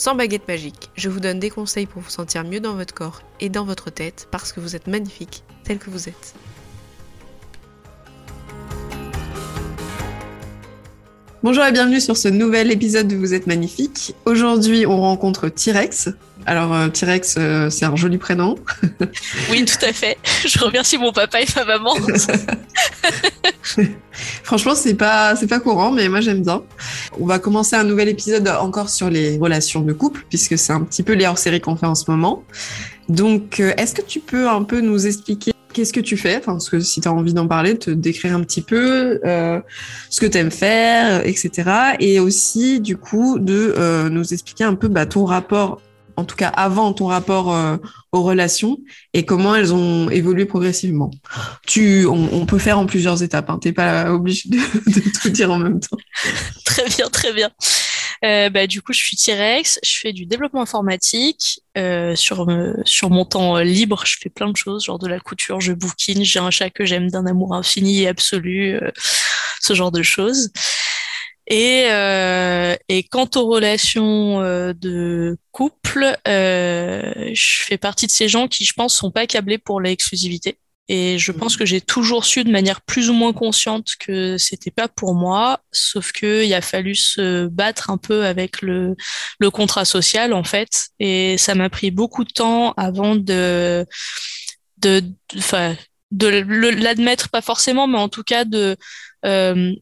sans baguette magique. Je vous donne des conseils pour vous sentir mieux dans votre corps et dans votre tête parce que vous êtes magnifique tel que vous êtes. Bonjour et bienvenue sur ce nouvel épisode de Vous êtes magnifique. Aujourd'hui, on rencontre T-Rex. Alors, euh, T-Rex, euh, c'est un joli prénom. oui, tout à fait. Je remercie mon papa et ma maman. Franchement, c'est pas, c'est pas courant, mais moi j'aime bien. On va commencer un nouvel épisode encore sur les relations de couple, puisque c'est un petit peu les hors-séries qu'on fait en ce moment. Donc, euh, est-ce que tu peux un peu nous expliquer qu'est-ce que tu fais? Enfin, ce que si tu as envie d'en parler, te décrire un petit peu euh, ce que tu aimes faire, etc. Et aussi, du coup, de euh, nous expliquer un peu bah, ton rapport, en tout cas avant ton rapport euh, aux relations et comment elles ont évolué progressivement. Tu, on, peut faire en plusieurs étapes. Hein, T'es pas obligé de, tout dire en même temps. très bien, très bien. Euh, bah, du coup, je suis T-Rex, je fais du développement informatique. Euh, sur, sur mon temps libre, je fais plein de choses, genre de la couture, je bouquine, j'ai un chat que j'aime d'un amour infini et absolu, ce genre de choses. Et, euh, et quant aux relations euh, de couple, euh, je fais partie de ces gens qui, je pense, sont pas câblés pour l'exclusivité. Et je pense que j'ai toujours su de manière plus ou moins consciente que c'était pas pour moi, sauf que il a fallu se battre un peu avec le, le contrat social en fait. Et ça m'a pris beaucoup de temps avant de, de, enfin, de l'admettre pas forcément, mais en tout cas de euh,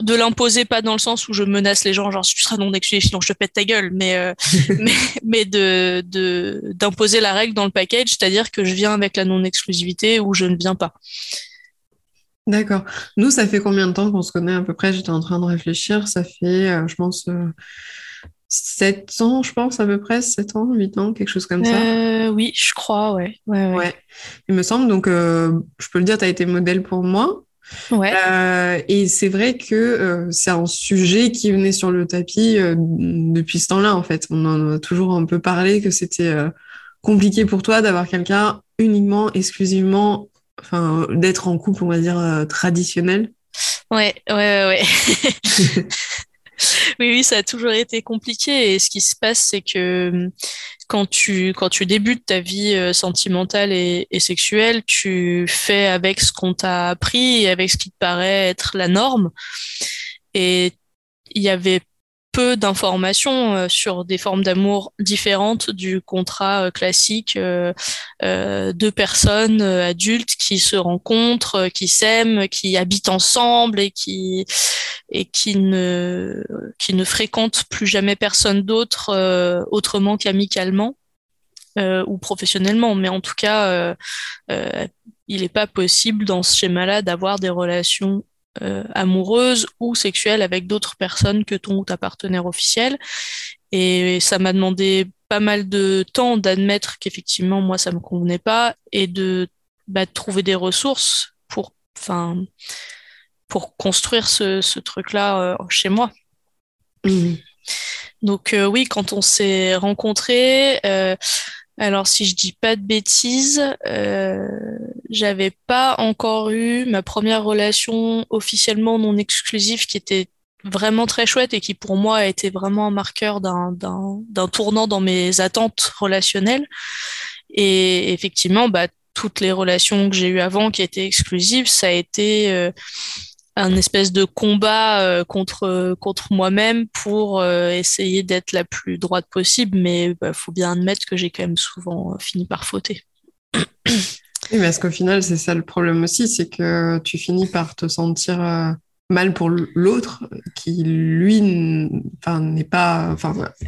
de l'imposer pas dans le sens où je menace les gens genre tu seras non exclusif sinon je te pète ta gueule mais euh, mais, mais de d'imposer la règle dans le package c'est-à-dire que je viens avec la non exclusivité ou je ne viens pas D'accord. Nous, ça fait combien de temps qu'on se connaît à peu près? J'étais en train de réfléchir. Ça fait, euh, je pense, euh, 7 ans, je pense, à peu près, 7 ans, 8 ans, quelque chose comme ça. Euh, oui, je crois, ouais. Ouais, ouais. ouais. Il me semble, donc, je peux le dire, tu as été modèle pour moi. Ouais. Euh, et c'est vrai que euh, c'est un sujet qui venait sur le tapis euh, depuis ce temps-là, en fait. On en a toujours un peu parlé que c'était compliqué pour toi d'avoir quelqu'un uniquement, exclusivement, enfin, d'être en couple, on va dire, traditionnel. Ouais, ouais, ouais. ouais. oui, oui, ça a toujours été compliqué. Et ce qui se passe, c'est que quand tu, quand tu débutes ta vie euh, sentimentale et, sexuelle, tu fais avec ce qu'on t'a appris et avec ce qui te paraît être la norme. Et il y avait peu d'informations euh, sur des formes d'amour différentes du contrat euh, classique euh, de personnes adultes qui se rencontrent, qui s'aiment, qui habitent ensemble et qui et qui ne qui ne fréquentent plus jamais personne d'autre autrement qu'amicalement. ou professionnellement, mais en tout cas, il n'est pas possible dans ce schéma-là d'avoir des relations euh, amoureuse ou sexuelle avec d'autres personnes que ton ou ta partenaire officiel. Et ça m'a demandé pas mal de temps d'admettre qu'effectivement, moi, ça me convenait pas et de, bah, trouver des ressources pour, enfin, pour construire ce, ce truc-là euh, chez moi. Mmh. Donc euh, oui, quand on s'est rencontrés, alors, si je dis pas de bêtises, euh, j'avais pas encore eu ma première relation officiellement non exclusive qui était vraiment très chouette et qui pour moi a été vraiment un marqueur d'un tournant dans mes attentes relationnelles. Et effectivement, bah, toutes les relations que j'ai eues avant qui étaient exclusives, ça a été euh, un espèce de combat euh, contre contre moi-même pour euh, essayer d'être la plus droite possible mais il bah, faut bien admettre que j'ai quand même souvent euh, fini par fauter. Oui, mais est-ce qu'au final c'est ça le problème aussi c'est que tu finis par te sentir mal pour l'autre qui lui n'est pas enfin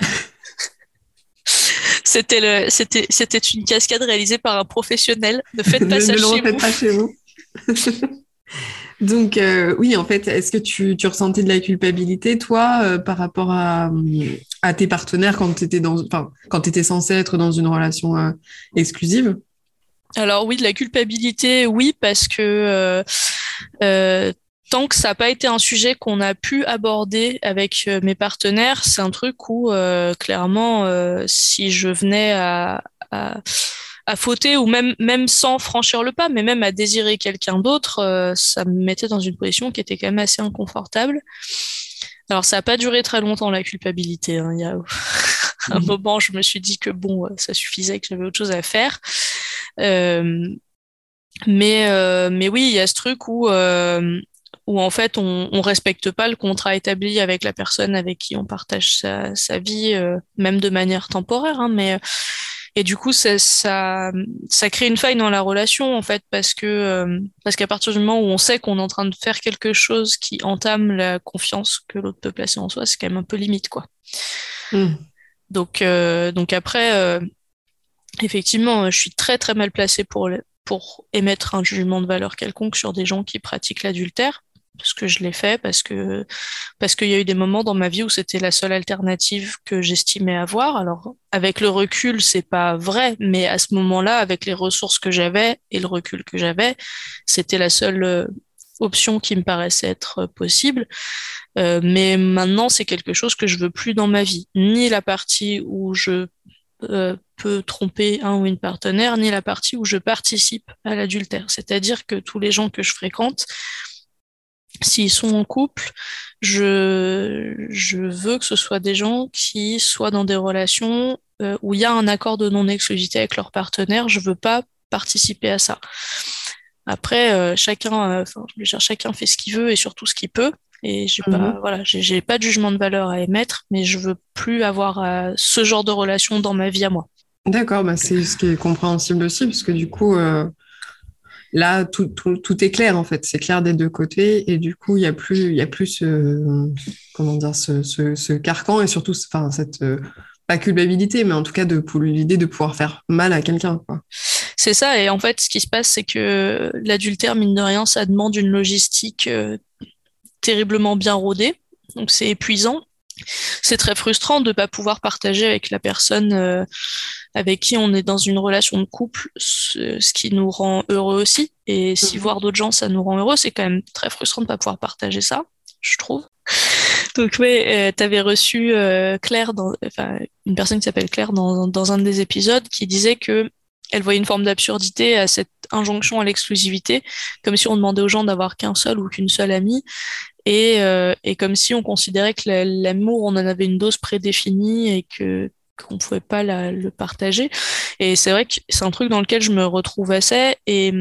C'était le, c'était, c'était une cascade réalisée par un professionnel. Ne faites pas ça chez, vous. Pas chez vous. Donc euh, oui, en fait, est-ce que tu, tu, ressentais de la culpabilité, toi, euh, par rapport à, à, tes partenaires quand tu étais, dans, quand étais censé être dans une relation euh, exclusive? Alors oui, de la culpabilité, oui, parce que tant que ça n'a pas été un sujet qu'on a pu aborder avec mes partenaires, c'est un truc où clairement, si je venais à, à à fauter ou même même sans franchir le pas, mais même à désirer quelqu'un d'autre, euh, ça me mettait dans une position qui était quand même assez inconfortable. Alors ça n'a pas duré très longtemps la culpabilité. Hein. Il y a un mhm. moment, je me suis dit que bon, euh, ça suffisait, que j'avais autre chose à faire. Euh, mais euh, mais oui, il y a ce truc où euh, où en fait on, on respecte pas le contrat établi avec la personne avec qui on partage sa, sa vie, même de manière temporaire. Hein, mais et du coup, ça, ça, ça crée une faille dans la relation, en fait, parce que euh, parce qu'à partir du moment où on sait qu'on est en train de faire quelque chose qui entame la confiance que l'autre peut placer en soi, c'est quand même un peu limite, quoi. Mm. Donc, euh, donc après, euh, effectivement, je suis très très mal placée pour pour émettre un jugement de valeur quelconque sur des gens qui pratiquent l'adultère parce que je l'ai fait, parce que parce qu'il y a eu des moments dans ma vie où c'était la seule alternative que j'estimais avoir. Alors avec le recul, c'est pas vrai, mais à ce moment-là, avec les ressources que j'avais et le recul que j'avais, c'était la seule euh, option qui me paraissait être possible. Euh, mais maintenant, c'est quelque chose que je veux plus dans ma vie, ni la partie où je euh, peux tromper un ou une partenaire, ni la partie où je participe à l'adultère. C'est-à-dire que tous les gens que je fréquente, s'ils sont en couple, je, je veux que ce soit des gens qui soient dans des relations euh, où il y a un accord de non-exclusivité avec leur partenaire. Je veux pas participer à ça. Après, euh, chacun, euh, dire, chacun fait ce qu'il veut et surtout ce qu'il peut. Et j'ai pas, mhm. voilà, j'ai pas de jugement de valeur à émettre, mais je veux plus avoir ce genre de relation dans ma vie à moi. D'accord, bah c'est ce qui est compréhensible aussi, parce que du coup, Là, tout, est clair en fait, c'est clair des deux côtés. Et du coup, il y a plus, a plus ce, comment dire, ce, carcan et surtout, enfin, cette euh, pas culpabilité, mais en tout cas l'idée de pouvoir faire mal à quelqu'un. C'est ça, et en fait, ce qui se passe, c'est que l'adultère, mine de rien, ça demande une logistique euh, terriblement bien rodée, donc c'est épuisant. C'est très frustrant de ne pas pouvoir partager avec la personne euh, avec qui on est dans une relation de couple ce, qui nous rend heureux aussi. Et si mhm. voir d'autres gens, ça nous rend heureux, c'est quand même très frustrant de ne pas pouvoir partager ça, je trouve. Donc oui, euh, tu avais reçu euh, Claire, dans, enfin, une personne qui s'appelle Claire dans, dans un des épisodes qui disait que elle voyait une forme d'absurdité à cette injonction à l'exclusivité, comme si on demandait aux gens d'avoir qu'un seul ou qu'une seule amie, et, euh, et comme si on considérait que l'amour, on en avait une dose prédéfinie et que qu'on pouvait pas le partager. Et c'est vrai que c'est un truc dans lequel je me retrouve assez. Et,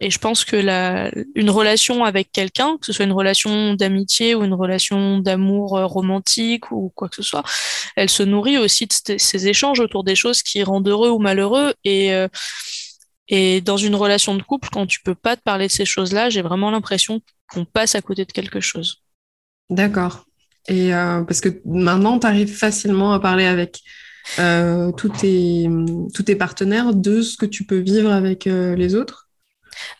et je pense que la, une relation avec quelqu'un, que ce soit une relation d'amitié ou une relation d'amour euh, romantique ou quoi que ce soit, elle se nourrit aussi de ces échanges autour des choses qui rendent heureux ou malheureux. Et, euh, et dans une relation de couple, quand tu peux pas te parler de ces choses-là, j'ai vraiment l'impression qu'on passe à côté de quelque chose. D'accord. Et euh, parce que maintenant, tu arrives facilement à parler avec euh, tous, tes, partenaires de ce que tu peux vivre avec euh, les autres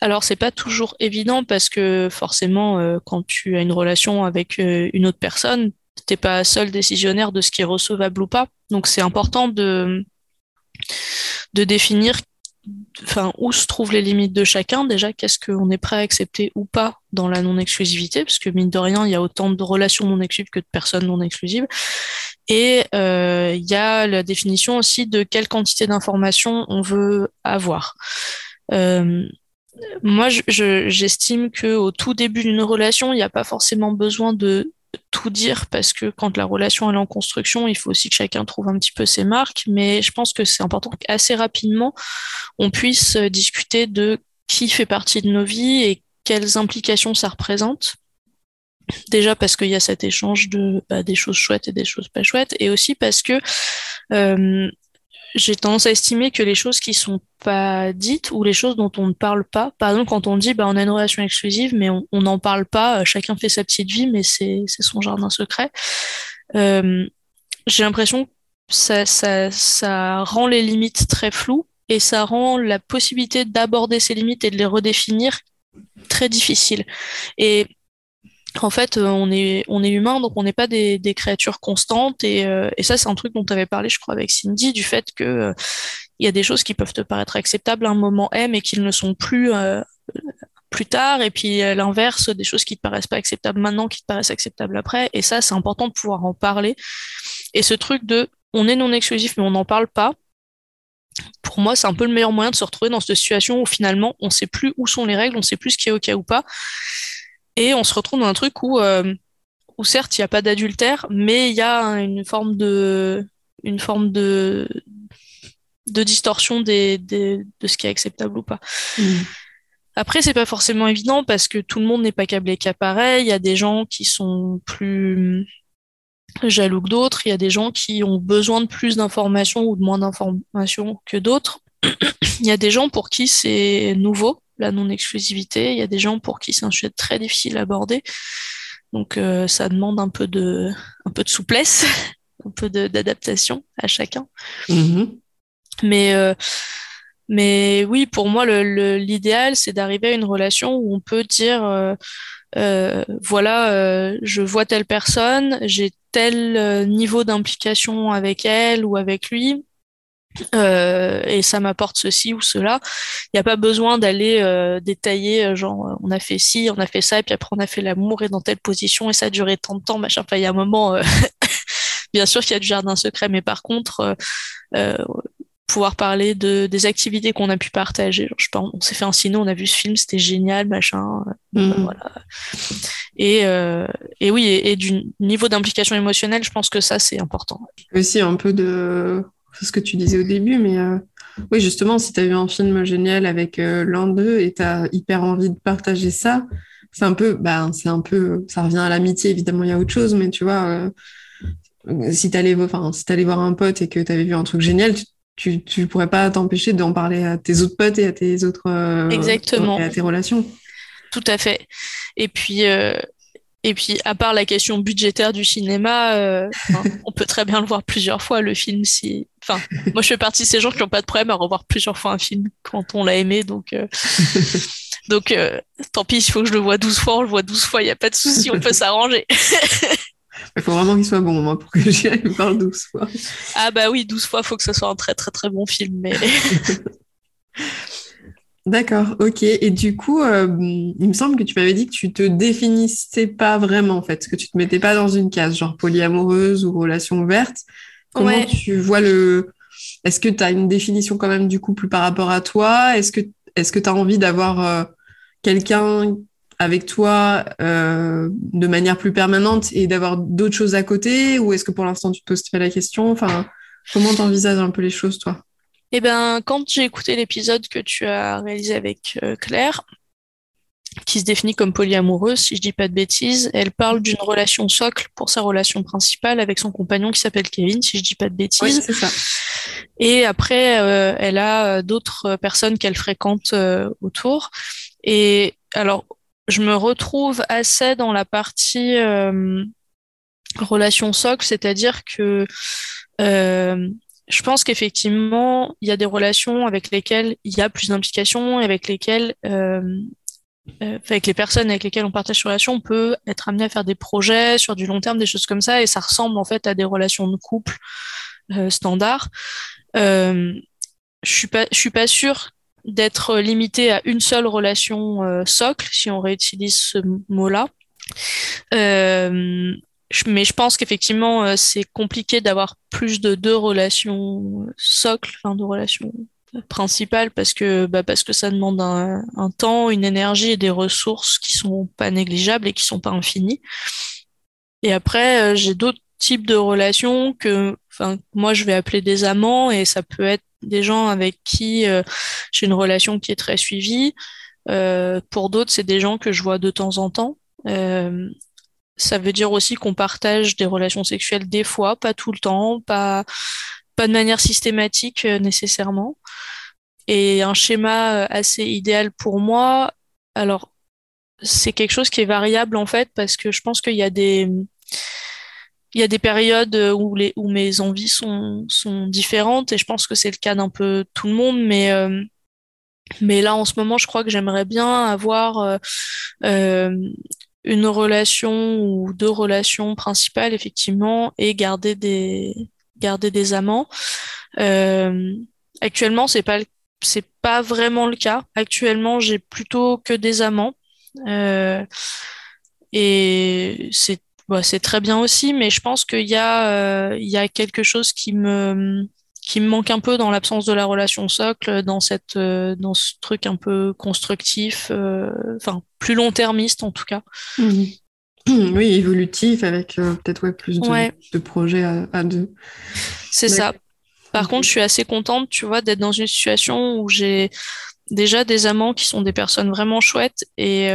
Alors, c'est pas toujours évident parce que forcément, euh, quand tu as une relation avec euh, une autre personne, t'es pas seul décisionnaire de ce qui est recevable ou pas. Donc, c'est important de, de définir enfin, où se trouvent les limites de chacun Déjà, qu'est-ce qu'on est prêt à accepter ou pas dans la non-exclusivité? Parce que mine de rien, il y a autant de relations non exclusives que de personnes non exclusives. Et euh, il y a la définition aussi de quelle quantité d'informations on veut avoir. Euh, moi, j'estime que au tout début d'une relation, il n'y a pas forcément besoin de tout dire parce que quand la relation est en construction, il faut aussi que chacun trouve un petit peu ses marques. Mais je pense que c'est important qu'assez rapidement, on puisse discuter de qui fait partie de nos vies et quelles implications ça représente. Déjà parce qu'il y a cet échange de bah, des choses chouettes et des choses pas chouettes, et aussi parce que euh, j'ai tendance à estimer que les choses qui sont pas dites ou les choses dont on ne parle pas, par exemple quand on dit bah on a une relation exclusive mais on n'en parle pas, euh, chacun fait sa petite vie mais c'est son jardin secret. Euh, j'ai l'impression que ça, ça, ça rend les limites très floues et ça rend la possibilité d'aborder ces limites et de les redéfinir très difficile. Et en fait, on est, on est humain, donc on n'est pas des, créatures constantes. Et, et ça, c'est un truc dont tu avais parlé, je crois, avec Cindy, du fait que il y a des choses qui peuvent te paraître acceptables à un moment M et qui ne sont plus plus tard, et puis euh, l'inverse, des choses qui te paraissent pas acceptables maintenant, qui te paraissent acceptables après. Et ça, c'est important de pouvoir en parler. Et ce truc de on est non exclusif, mais on n'en parle pas, pour moi, c'est un peu le meilleur moyen de se retrouver dans cette situation où finalement, on sait plus où sont les règles, on sait plus ce qui est OK ou pas. Et on se retrouve dans un truc où, euh, où certes, il n'y a pas d'adultère, mais il y a une forme de, une forme de, de distorsion des, des, de ce qui est acceptable ou pas. Mmh. Après, c'est pas forcément évident parce que tout le monde n'est pas câblé qu'à pareil. Il y a des gens qui sont plus jaloux que d'autres. Il y a des gens qui ont besoin de plus d'informations ou de moins d'informations que d'autres. Il y a des gens pour qui c'est nouveau, la non-exclusivité. Il y a des gens pour qui c'est un sujet très difficile à aborder. Donc, euh, ça demande un peu de, un peu de souplesse, un peu d'adaptation à chacun. Mm-hmm. Mais euh, mais oui, pour moi, l'idéal, c'est d'arriver à une relation où on peut dire, euh, voilà, je vois telle personne, j'ai tel niveau d'implication avec elle ou avec lui, et ça m'apporte ceci ou cela. Il n'y a pas besoin d'aller détailler, genre, on a fait ci, on a fait ça, et puis après on a fait l'amour et dans telle position, et ça a duré tant de temps, machin. Enfin, il y a un moment, bien sûr qu'il y a du jardin secret, mais par contre, pouvoir parler de des activités qu'on a pu partager. je pense, on s'est fait un ciné, on a vu ce film, c'était génial, machin. Euh, mm. Voilà. Et, euh, et oui, et, du niveau d'implication émotionnelle, je pense que ça c'est important. Aussi un peu de ce que tu disais au début, mais euh, oui, justement, si tu as vu un film génial avec l'un d'eux et tu as hyper envie de partager ça, c'est un peu, bah, c'est un peu, ça revient à l'amitié, évidemment, il y a autre chose, mais tu vois, si tu allais, enfin, si allais voir un pote et que tu avais vu un truc génial, tu tu, tu pourrais pas t'empêcher d'en parler à tes autres potes et à tes autres euh, Exactement. Et à tes relations. Tout à fait. Et puis euh, et puis à part la question budgétaire du cinéma, euh, on peut très bien le voir plusieurs fois le film si enfin moi je fais partie de ces gens qui n'ont pas de problème à revoir plusieurs fois un film quand on l'a aimé donc donc tant pis, il faut que je le vois 12 fois, on le voit 12 fois, il n'y a pas de souci, on peut s'arranger. Il faut vraiment qu'il soit bon, moi, pour que j'y aille voir 12 fois. Ah bah oui, 12 fois, il faut que ce soit un très très très bon film. Mais... D'accord, ok. Et du coup, euh, il me semble que tu m'avais dit que tu te définissais pas vraiment, en fait, que tu te mettais pas dans une case, genre polyamoureuse ou relation ouverte. Comment tu vois le... Est-ce que tu as une définition quand même du couple par rapport à toi? Est-ce que est tu as envie d'avoir euh, quelqu'un avec toi euh, de manière plus permanente et d'avoir d'autres choses à côté? Ou est-ce que pour l'instant tu te poses pas la question? Enfin, comment t'envisages un peu les choses, toi? Eh ben, quand j'ai écouté l'épisode que tu as réalisé avec euh, Claire, qui se définit comme polyamoureuse, si je dis pas de bêtises, elle parle d'une relation socle pour sa relation principale avec son compagnon qui s'appelle Kevin, si je dis pas de bêtises. Oui, c'est ça. Et après, euh, elle a d'autres personnes qu'elle fréquente autour. Et alors, je me retrouve assez dans la partie euh, relation socle, c'est-à-dire que euh, je pense qu'effectivement, il y a des relations avec lesquelles il y a plus d'implication avec lesquelles, euh, avec les personnes avec lesquelles on partage une relation, on peut être amené à faire des projets sur du long terme, des choses comme ça, et ça ressemble en fait à des relations de couple standard. je suis pas, je suis pas sûre d'être limité à une seule relation euh, socle, si on réutilise ce mot-là. Euh, mais je pense qu'effectivement, euh, c'est compliqué d'avoir plus de deux relations socles, enfin de relations principales, parce que, bah, parce que ça demande un, un, temps, une énergie et des ressources qui sont pas négligeables et qui sont pas infinies. Et après, j'ai d'autres types de relations que, enfin, moi je vais appeler des amants et ça peut être des gens avec qui euh, j'ai une relation qui est très suivie. Euh, pour d'autres, c'est des gens que je vois de temps en temps. Euh, ça veut dire aussi qu'on partage des relations sexuelles des fois, pas tout le temps, pas, pas de manière systématique nécessairement. Et un schéma assez idéal pour moi, alors c'est quelque chose qui est variable en fait parce que je pense qu'il y a des il y a des périodes euh, où, les, où mes envies sont, sont différentes et je pense que c'est le cas d'un peu tout le monde, mais, euh, Mais là, en ce moment, je crois que j'aimerais bien avoir une relation ou deux relations principales, effectivement, et garder des, garder des amants. actuellement, c'est pas pas vraiment le cas. Actuellement, j'ai plutôt que des amants. et c'est bah, c'est très bien aussi, mais je pense qu'il y, euh, y a quelque chose qui me, qui me manque un peu dans l'absence de la relation socle, dans, cette, euh, dans ce truc un peu constructif, euh, enfin plus long-termiste en tout cas. Mhm. Oui, évolutif, avec peut-être ouais, plus de, de projets à, deux. C'est ça. Par contre, je suis assez contente, tu vois, d'être dans une situation où j'ai déjà des amants qui sont des personnes vraiment chouettes et,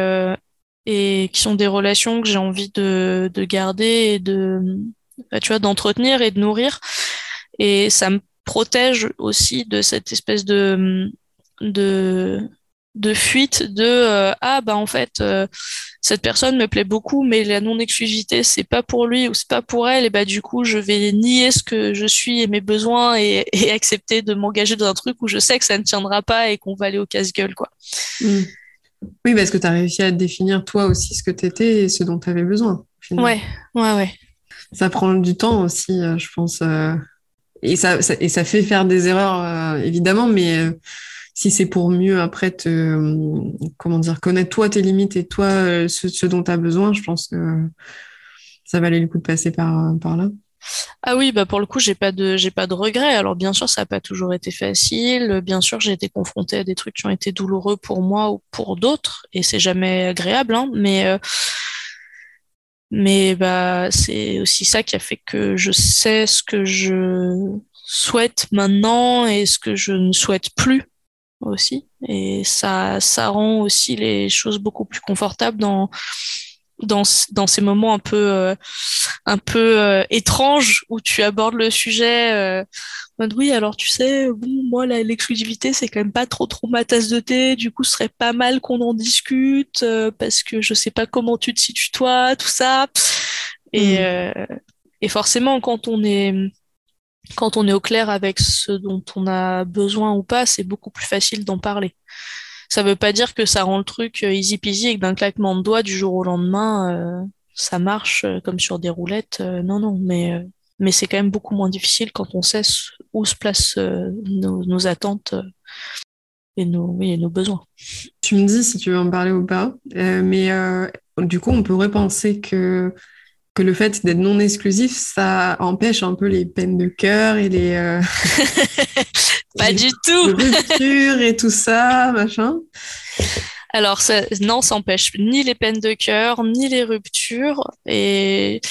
et qui sont des relations que j'ai envie de, de, garder et de, bah, tu vois, d'entretenir et de nourrir. Et ça me protège aussi de cette espèce de, de, de fuite de euh, ah bah en fait euh, cette personne me plaît beaucoup mais la non exclusivité c'est pas pour lui ou c'est pas pour elle et bah du coup je vais nier ce que je suis et mes besoins et, et accepter de m'engager dans un truc où je sais que ça ne tiendra pas et qu'on va aller au casse-gueule quoi. Mmh. Oui, parce que tu as réussi à définir toi aussi ce que tu étais et ce dont tu avais besoin. Ouais, ouais, ouais. Ça prend du temps aussi, euh, je pense. Euh, et ça, et ça fait faire des erreurs, euh, évidemment, mais si c'est pour mieux après te, comment dire, connaître toi tes limites et toi ce, dont tu as besoin, je pense que ça valait le coup de passer par, là. Ah oui, bah pour le coup, j'ai pas de j'ai pas de regrets. Alors bien sûr, ça n'a pas toujours été facile. Bien sûr, j'ai été confrontée à des trucs qui ont été douloureux pour moi ou pour d'autres, et c'est jamais agréable. Hein, mais euh, mais bah c'est aussi ça qui a fait que je sais ce que je souhaite maintenant et ce que je ne souhaite plus aussi. Et ça ça rend aussi les choses beaucoup plus confortables dans dans, dans ces moments un peu euh, un peu euh, étranges où tu abordes le sujet euh, oui alors tu sais bon moi l'exclusivité c'est quand même pas trop trop ma tasse de thé du coup ce serait pas mal qu'on en discute parce que je sais pas comment tu te situes toi tout ça et mm. et forcément quand on est quand on est au clair avec ce dont on a besoin ou pas c'est beaucoup plus facile d'en parler ça veut pas dire que ça rend le truc euh, easy peasy et que d'un claquement de doigts du jour au lendemain, euh, ça marche euh, comme sur des roulettes. non, non, mais, mais c'est quand même beaucoup moins difficile quand on sait où se placent nos, attentes et nos, et nos besoins. Tu me dis si tu veux en parler ou pas, mais du coup, on pourrait penser que que le fait d'être non exclusif, ça empêche un peu les peines de cœur et les, Pas du tout. Rupture et tout ça, machin. Alors, ça, non, ça empêche ni les peines de cœur, ni les ruptures. Et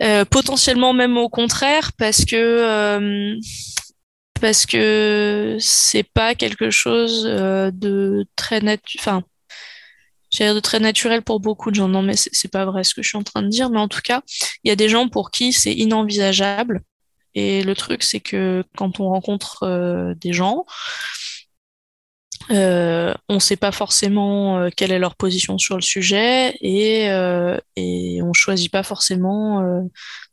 euh, potentiellement même au contraire, parce que euh, parce que c'est pas quelque chose euh, de très naturel. Enfin, de très naturel pour beaucoup de gens. Non, mais c'est pas vrai ce que je suis en train de dire. Mais en tout cas, il y a des gens pour qui c'est inenvisageable et le truc, c'est que quand on rencontre euh, des gens, euh, on ne sait pas forcément euh, quelle est leur position sur le sujet et, et on ne choisit pas forcément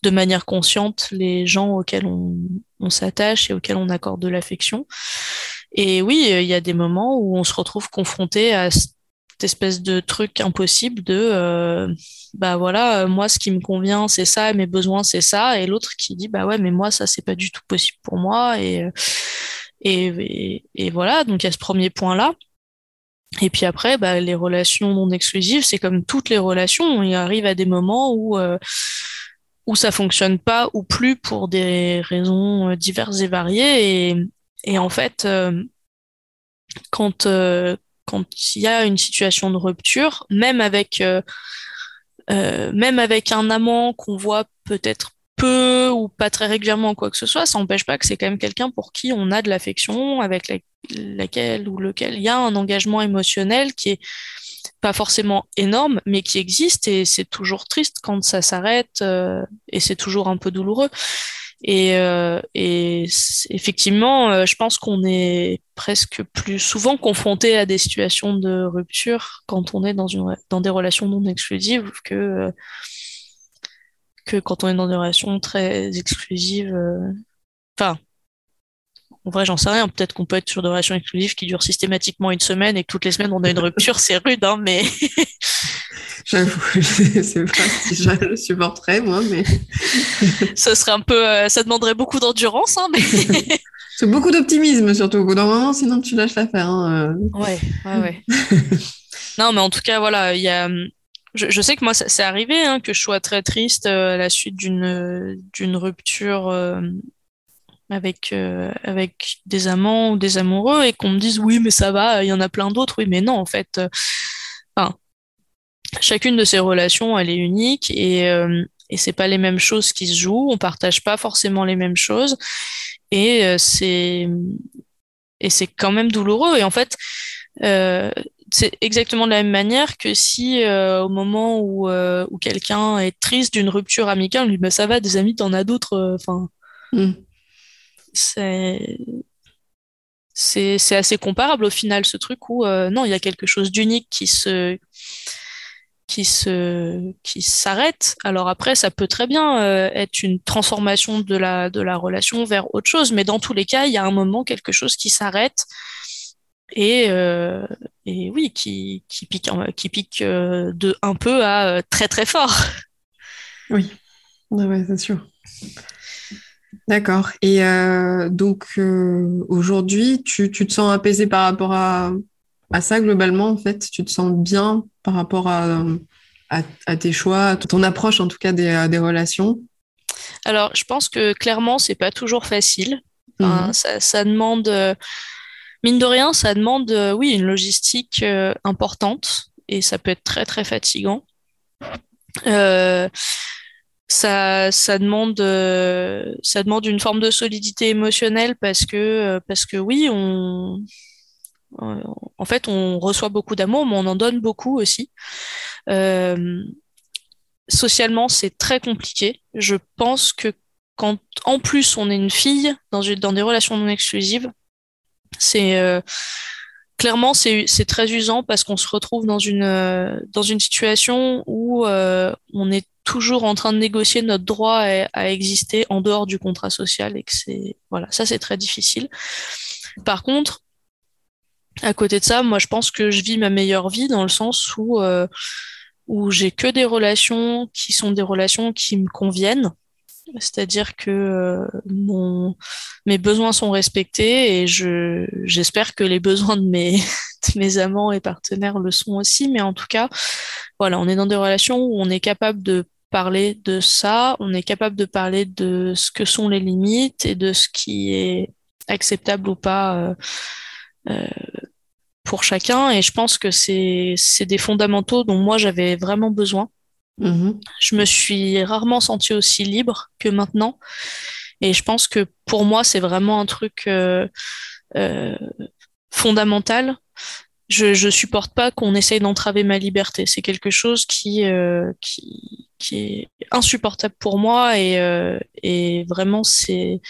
de manière consciente les gens auxquels on, s'attache et auxquels on accorde de l'affection. Et oui, il y a des moments où on se retrouve confronté à espèce de truc impossible de euh, bah voilà moi ce qui me convient c'est ça mes besoins c'est ça et l'autre qui dit bah ouais mais moi ça c'est pas du tout possible pour moi euh, et, voilà donc il y a ce premier point là et puis après bah, les relations non exclusives c'est comme toutes les relations il arrive à des moments où euh, où ça fonctionne pas ou plus pour des raisons diverses et variées. Et, en fait quand quand il y a une situation de rupture, même avec, euh, euh, même avec un amant qu'on voit peut-être peu ou pas très régulièrement quoi que ce soit, ça n'empêche pas que c'est quand même quelqu'un pour qui on a de l'affection, avec laquelle ou lequel il y a un engagement émotionnel qui est pas forcément énorme, mais qui existe et c'est toujours triste quand ça s'arrête euh, et c'est toujours un peu douloureux. Et, euh, et effectivement, euh, je pense qu'on est presque plus souvent confronté à des situations de rupture quand on est dans, une, dans des relations non exclusives que, que quand on est dans des relations très exclusives. Euh, enfin, en vrai, j'en sais rien. Peut-être qu'on peut être sur des relations exclusives qui durent systématiquement une semaine et que toutes les semaines on a une rupture, c'est rude, hein, mais. J'avoue, je sais pas si je le supporterais, moi, mais. ça serait un peu. Euh, ça demanderait beaucoup d'endurance, hein, mais. c'est beaucoup d'optimisme, surtout. Au bout d'un moment, sinon tu lâches l'affaire. Hein, euh. Ouais, ouais, ouais. non, mais en tout cas, voilà, il y a. Je, sais que moi, c'est arrivé hein, que je sois très triste euh, à la suite d'une d'une rupture avec, euh, avec des amants ou des amoureux et qu'on me dise oui, mais ça va, il y en a plein d'autres. Oui, mais non, en fait, euh, chacune de ces relations, elle est unique et, euh, et c'est pas les mêmes choses qui se jouent. On partage pas forcément les mêmes choses et euh, c'est c'est quand même douloureux. Et en fait, c'est exactement de la même manière que si au moment où, où quelqu'un est triste d'une rupture amicale, on lui dit bah, ça va, des amis, t'en as d'autres. Enfin, mm c'est c'est assez comparable au final ce truc où euh, non il y a quelque chose d'unique qui se qui se qui s'arrête alors après ça peut très bien euh, être une transformation de la de la relation vers autre chose mais dans tous les cas il y a un moment quelque chose qui s'arrête et euh, et oui qui qui pique qui pique de un peu à très très fort oui ouais, c'est sûr D'accord. Et euh, donc euh, aujourd'hui, tu, te sens apaisé par rapport à, ça globalement, en fait? Tu te sens bien par rapport à, tes choix, à ton approche en tout cas des, des relations? Alors, je pense que clairement, c'est pas toujours facile. Mhm. ça, demande, euh, mine de rien, ça demande, oui, une logistique importante et ça peut être très très fatigant ça, ça demande, euh, ça demande une forme de solidité émotionnelle parce que, euh, oui, on, en fait, on reçoit beaucoup d'amour, mais on en donne beaucoup aussi. Euh, socialement, c'est très compliqué. Je pense que quand, en plus, on est une fille dans des relations non exclusives, c'est clairement, c'est très usant parce qu'on se retrouve dans une, dans une situation où on est toujours en train de négocier notre droit à, exister en dehors du contrat social et que c'est voilà ça c'est très difficile. Par contre, à côté de ça, moi je pense que je vis ma meilleure vie dans le sens où euh, où j'ai que des relations qui sont des relations qui me conviennent. C'est-à-dire que euh, mes besoins sont respectés et je, j'espère que les besoins de mes, de mes amants et partenaires le sont aussi. Mais en tout cas, voilà, on est dans des relations où on est capable de parler de ça, on est capable de parler de ce que sont les limites et de ce qui est acceptable ou pas euh, euh, pour chacun. Et je pense que c'est des fondamentaux dont moi j'avais vraiment besoin. Mm-hmm. Je me suis rarement sentie aussi libre que maintenant. Et je pense que pour moi, c'est vraiment un truc euh, fondamental je, je supporte pas qu'on essaye d'entraver ma liberté. C'est quelque chose qui, euh, qui, est insupportable pour moi et, euh, et vraiment c'est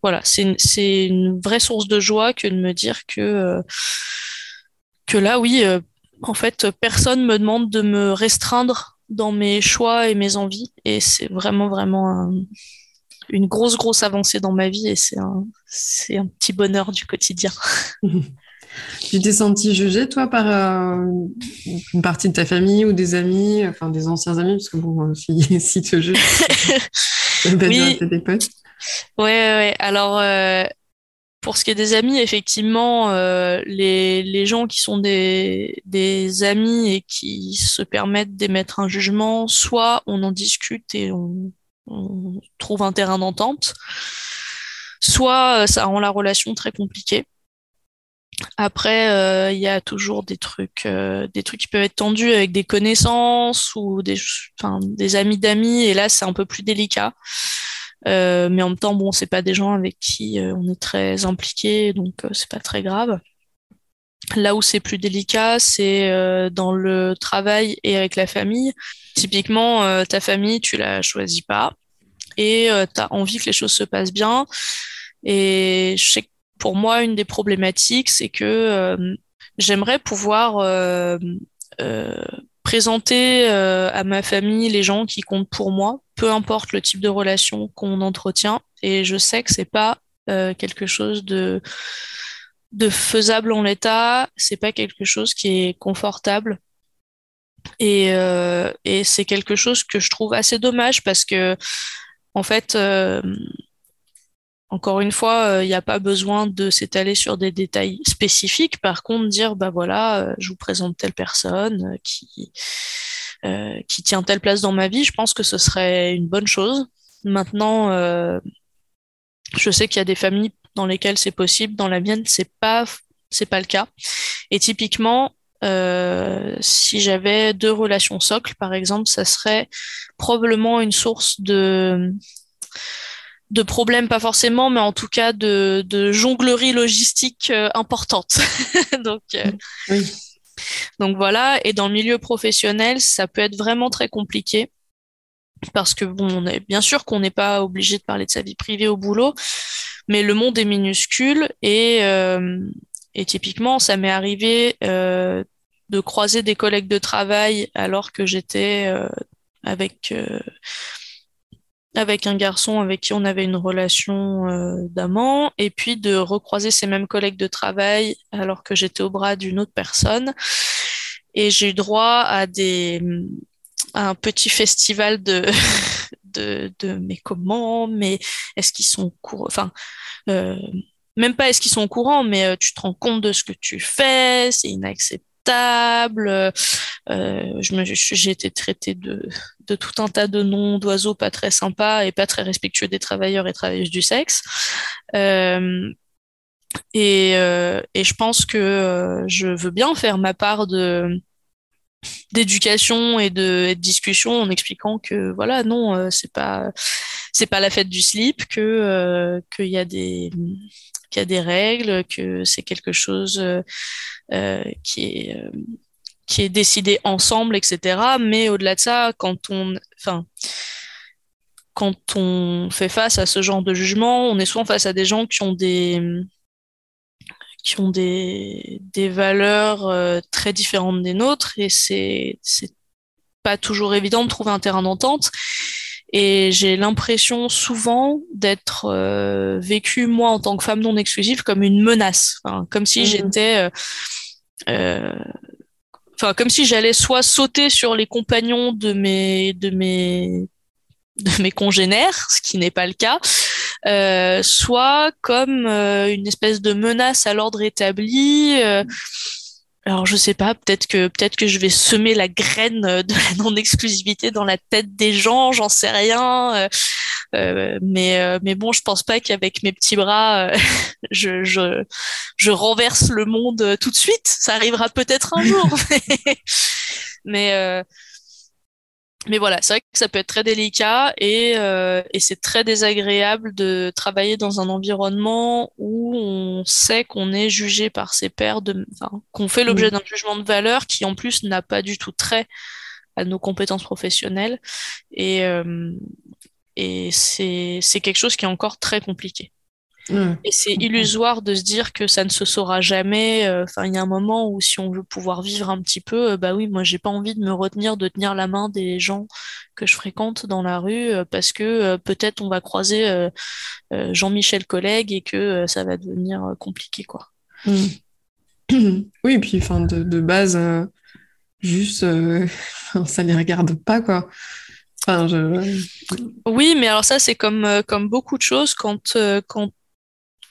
voilà c'est c'est une vraie source de joie que de me dire que euh, que là oui euh, en fait personne me demande de me restreindre dans mes choix et mes envies et c'est vraiment vraiment une grosse grosse avancée dans ma vie et c'est un c'est un petit bonheur du quotidien. Tu t'es senti jugée, toi, par euh, une partie de ta famille ou des amis, enfin des anciens amis, parce que bon, euh, si, si te jugent, ça oui. des potes. Ouais, ouais. Alors, euh, pour ce qui est des amis, effectivement, les, les gens qui sont des, des amis et qui se permettent d'émettre un jugement, soit on en discute et on, on trouve un terrain d'entente, soit ça rend la relation très compliquée. Après, euh, il y a toujours des trucs, euh, des trucs qui peuvent être tendus avec des connaissances ou des, enfin, des amis d'amis. Et là, c'est un peu plus délicat. Euh, mais en même temps, bon, c'est pas des gens avec qui on est très impliqué, donc c'est pas très grave. Là où c'est plus délicat, c'est dans le travail et avec la famille. Typiquement, ta famille, tu la choisis pas et tu as envie que les choses se passent bien. Et je sais que pour moi, une des problématiques, c'est que euh, j'aimerais pouvoir euh, euh, présenter à ma famille les gens qui comptent pour moi, peu importe le type de relation qu'on entretient. Et je sais que c'est pas quelque chose de faisable en l'état, c'est pas quelque chose qui est confortable. Et, et c'est quelque chose que je trouve assez dommage parce que, en fait, encore une fois, il n'y a pas besoin de s'étaler sur des détails spécifiques. Par contre, dire, bah voilà, je vous présente telle personne qui, euh, qui tient telle place dans ma vie, je pense que ce serait une bonne chose. Maintenant, euh, je sais qu'il y a des familles dans lesquelles c'est possible, dans la mienne, c'est pas c'est pas le cas. Et typiquement, euh, si j'avais deux relations socles, par exemple, ça serait probablement une source de de problèmes, pas forcément, mais en tout cas de, de jonglerie logistique importante. Donc, oui. Donc voilà, et dans le milieu professionnel, ça peut être vraiment très compliqué. Parce que bon, on est bien sûr qu'on n'est pas obligé de parler de sa vie privée au boulot, mais le monde est minuscule et, euh, typiquement, ça m'est arrivé euh, de croiser des collègues de travail alors que j'étais euh, avec avec un garçon avec qui on avait une relation euh, d'amant, et puis de recroiser ces mêmes collègues de travail alors que j'étais au bras d'une autre personne. Et j'ai eu droit à des à un petit festival de de, de mais comment, est-ce qu'ils sont courants, enfin euh, même pas est-ce qu'ils sont au courant, mais euh, tu te rends compte de ce que tu fais, c'est inacceptable euh, j'ai été traitée de, de, tout un tas de noms d'oiseaux pas très sympas et pas très respectueux des travailleurs et travailleuses du sexe. Euh, et, euh, et, je pense que je veux bien faire ma part de d'éducation et de, discussion en expliquant que voilà non c'est pas c'est pas la fête du slip que qu'il y a des qu'il y a des règles que c'est quelque chose euh, qui est euh, qui est décidé ensemble, etc. Mais au-delà de ça, quand on, enfin, quand on fait face à ce genre de jugement, on est souvent face à des gens qui ont des qui ont des, des valeurs euh, très différentes des nôtres et c'est pas toujours évident de trouver un terrain d'entente. Et j'ai l'impression souvent d'être euh, vécue, moi, en tant que femme non exclusive, comme une menace. comme si mmh. j'étais... Euh, euh, enfin, comme si j'allais soit sauter sur les compagnons de mes, de mes, de mes congénères, ce qui n'est pas le cas, euh, soit comme euh, une espèce de menace à l'ordre établi. Euh, alors je sais pas, peut-être que peut-être que je vais semer la graine de la non-exclusivité dans la tête des gens, j'en sais rien. Euh, euh mais euh, mais bon, je pense pas qu'avec mes petits bras, euh, je, je renverse le monde tout de suite. Ça arrivera peut-être un jour. mais voilà, c'est vrai que ça peut être très délicat et, euh, et c'est très désagréable de travailler dans un environnement où on sait qu'on est jugé par ses pairs, de, enfin, qu'on fait l'objet d'un jugement de valeur qui en plus n'a pas du tout trait à nos compétences professionnelles. Et, euh, et c'est, c'est quelque chose qui est encore très compliqué. Et c'est illusoire de se dire que ça ne se saura jamais. Euh, enfin, il y a un moment où si on veut pouvoir vivre un petit peu, euh, bah oui, moi j'ai pas envie de me retenir de tenir la main des gens que je fréquente dans la rue euh, parce que peut-être on va croiser Jean-Michel collègue et que ça va devenir compliqué, quoi. Mm. Oui, et puis enfin de, de base, juste ça les regarde pas, quoi. Enfin, je... Oui, mais alors ça, c'est comme, comme beaucoup de choses, quand, quand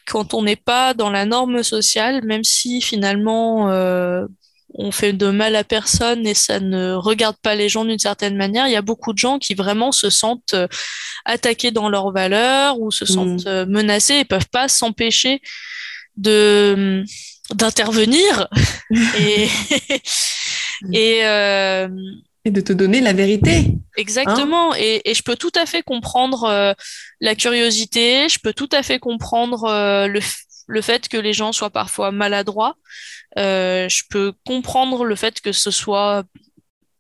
quand on n'est pas dans la norme sociale, même si finalement euh, on fait de mal à personne et ça ne regarde pas les gens d'une certaine manière, il y a beaucoup de gens qui vraiment se sentent euh, attaqués dans leurs valeurs ou se sentent mm. euh, menacés et peuvent pas s'empêcher de d'intervenir et et et de te donner la vérité. Exactement. Hein et, et, je peux tout à fait comprendre euh, la curiosité, je peux tout à fait comprendre euh, le, le, fait que les gens soient parfois maladroits. Euh, je peux comprendre le fait que ce soit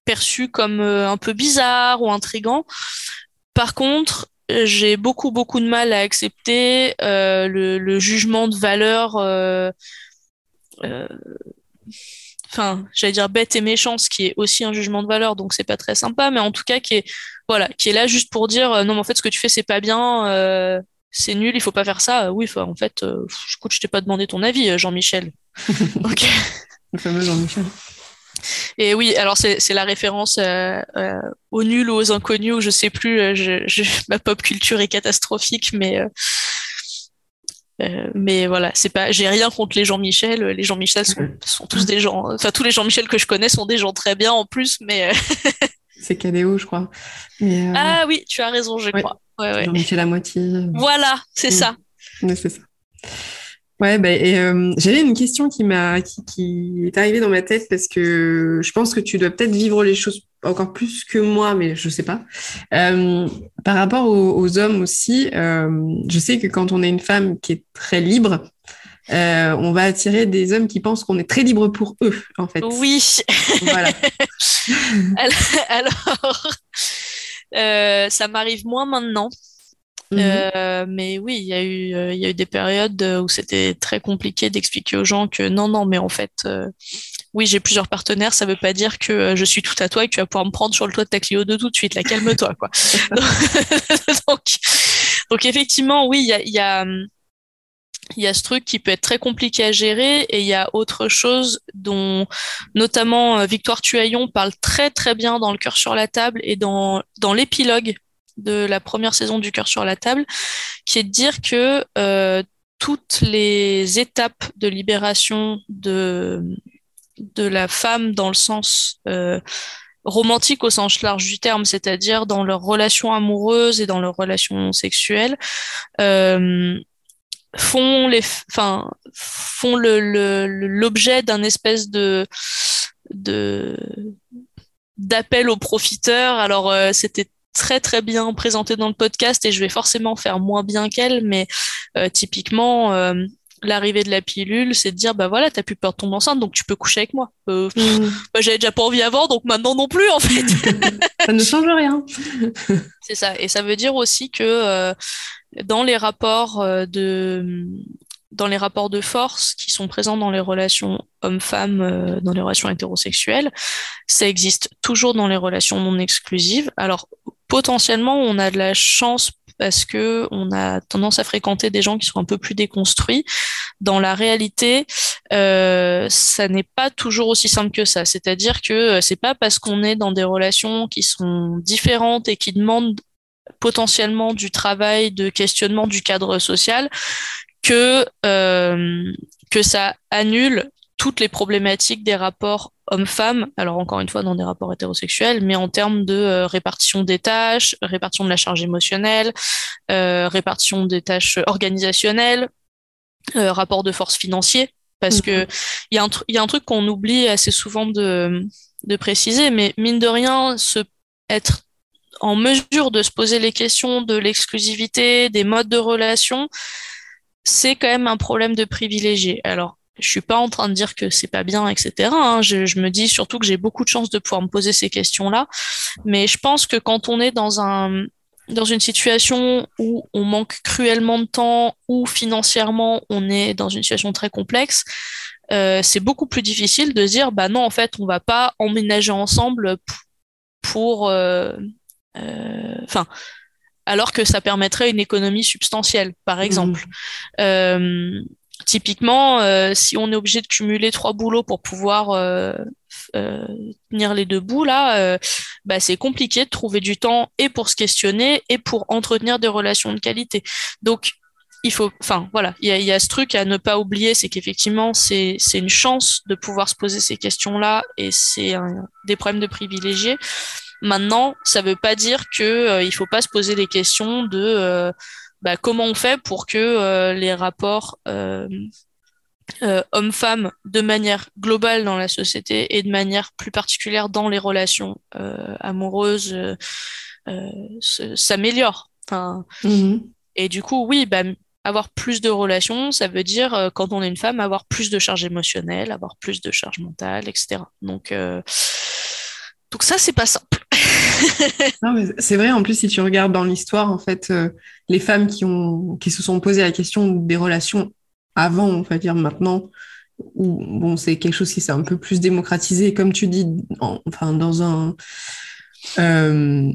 perçu comme un peu bizarre ou intrigant. Par contre, j'ai beaucoup, beaucoup de mal à accepter le, jugement de valeur enfin, j'allais dire bête et méchant, ce qui est aussi un jugement de valeur, donc c'est pas très sympa, mais en tout cas qui est, voilà, qui est là juste pour dire euh, non, mais en fait, ce que tu fais, c'est pas bien, euh, c'est nul, il faut pas faire ça. Oui, en fait, écoute, je t'ai pas demandé ton avis, Jean-Michel. ok. Le fameux Jean-Michel. Et oui, alors c'est la référence euh, euh, aux nuls ou aux inconnus, ou je sais plus, euh, je, ma pop culture est catastrophique, mais mais voilà, c'est pas, j'ai rien contre les Jean-Michel. Les Jean-Michel sont, sont, tous des gens, enfin tous les Jean-Michel que je connais sont des gens très bien en plus, mais c'est Cadéo, je crois. Ah oui, tu as raison, je crois. Jean-Michel à moitié. Voilà, c'est ça. c'est ça. Ouais, bah, et euh, j'avais une question qui m'a qui, qui, est arrivée dans ma tête parce que je pense que tu dois peut-être vivre les choses encore plus que moi, mais je sais pas. Euh, par rapport aux, hommes aussi, euh, je sais que quand on est une femme qui est très libre, on va attirer des hommes qui pensent qu'on est très libre pour eux, en fait. Oui. Voilà. alors, ça m'arrive moins maintenant. Mhm. Euh, mais oui, il y, a eu, euh, il y a eu des périodes où c'était très compliqué d'expliquer aux gens que non, non, mais en fait, euh, oui, j'ai plusieurs partenaires, ça veut pas dire que je suis tout à toi et que tu vas pouvoir me prendre sur le toit de ta Clio de tout de suite. La calme-toi, quoi. donc, donc, effectivement, oui, il y a, y a il y a ce truc qui peut être très compliqué à gérer et il y a autre chose dont notamment Victoire Tuaillon parle très très bien dans Le cœur sur la table et dans, dans l'épilogue de la première saison du cœur sur la table, qui est de dire que euh, toutes les étapes de libération de, de la femme dans le sens euh, romantique au sens large du terme, c'est-à-dire dans leurs relations amoureuses et dans leurs relations sexuelles, euh, font les, enfin, font l'objet d'un espèce de, de d'appel aux profiteurs. Alors c'était très très bien présentée dans le podcast et je vais forcément faire moins bien qu'elle, mais euh, typiquement, euh, l'arrivée de la pilule, c'est de dire bah voilà, t'as plus peur de tomber enceinte, donc tu peux coucher avec moi. Euh, mm. bah, j'avais déjà pas envie avant, donc maintenant non plus en fait. ça ne change rien. c'est ça, et ça veut dire aussi que dans les rapports de dans les rapports de force qui sont présents dans les relations hommes-femmes, dans les relations hétérosexuelles, ça existe toujours dans les relations non exclusives. Alors potentiellement, on a de la chance parce que on a tendance à fréquenter des gens qui sont un peu plus déconstruits. Dans la réalité, euh, ça n'est pas toujours aussi simple que ça. C'est-à-dire que euh, c'est pas parce qu'on est dans des relations qui sont différentes et qui demandent potentiellement du travail, de questionnement du cadre social, que euh, que ça annule toutes les problématiques des rapports hommes-femmes, alors encore une fois dans des rapports hétérosexuels, mais en termes de euh, répartition des tâches, répartition de la charge émotionnelle, euh, répartition des tâches organisationnelles, euh, rapport de force financier, parce que mhm. il y, a un y a un truc qu'on oublie assez souvent de, de préciser, mais mine de rien, se, être en mesure de se poser les questions de l'exclusivité, des modes de relation, c'est quand même un problème de privilégié. Alors, je suis pas en train de dire que c'est pas bien, etc. Hein. Je, je, me dis surtout que j'ai beaucoup de chance de pouvoir me poser ces questions-là. Mais je pense que quand on est dans un dans une situation où on manque cruellement de temps ou financièrement on est dans une situation très complexe, euh, c'est beaucoup plus difficile de dire bah non en fait on va pas emménager ensemble pour euh, euh, enfin alors que ça permettrait une économie substantielle par exemple. Mmh. Euh, Typiquement, euh, si on est obligé de cumuler trois boulots pour pouvoir euh, euh, tenir les deux bouts là, bah, c'est compliqué de trouver du temps et pour se questionner et pour entretenir des relations de qualité. Donc il faut, enfin voilà, il y a, ce truc à ne pas oublier, c'est qu'effectivement c'est une chance de pouvoir se poser ces questions-là et c'est des problèmes de privilégiés. Maintenant, ça ne veut pas dire que il faut pas se poser des questions de bah, comment on fait pour que euh, les rapports euh, euh, hommes-femmes de manière globale dans la société et de manière plus particulière dans les relations amoureuses s'améliorent. Enfin, mm-hmm. Et du coup, oui, bah, avoir plus de relations, ça veut dire, quand on est une femme, avoir plus de charge émotionnelle, avoir plus de charge mentale, etc. Donc, donc ça, c'est pas simple. c'est vrai, en plus, si tu regardes dans l'histoire, en fait, euh, les femmes qui, ont, qui se sont posées la question des relations avant, on va dire maintenant, où bon, c'est quelque chose qui s'est un peu plus démocratisé, comme tu dis, enfin, dans un. Euh,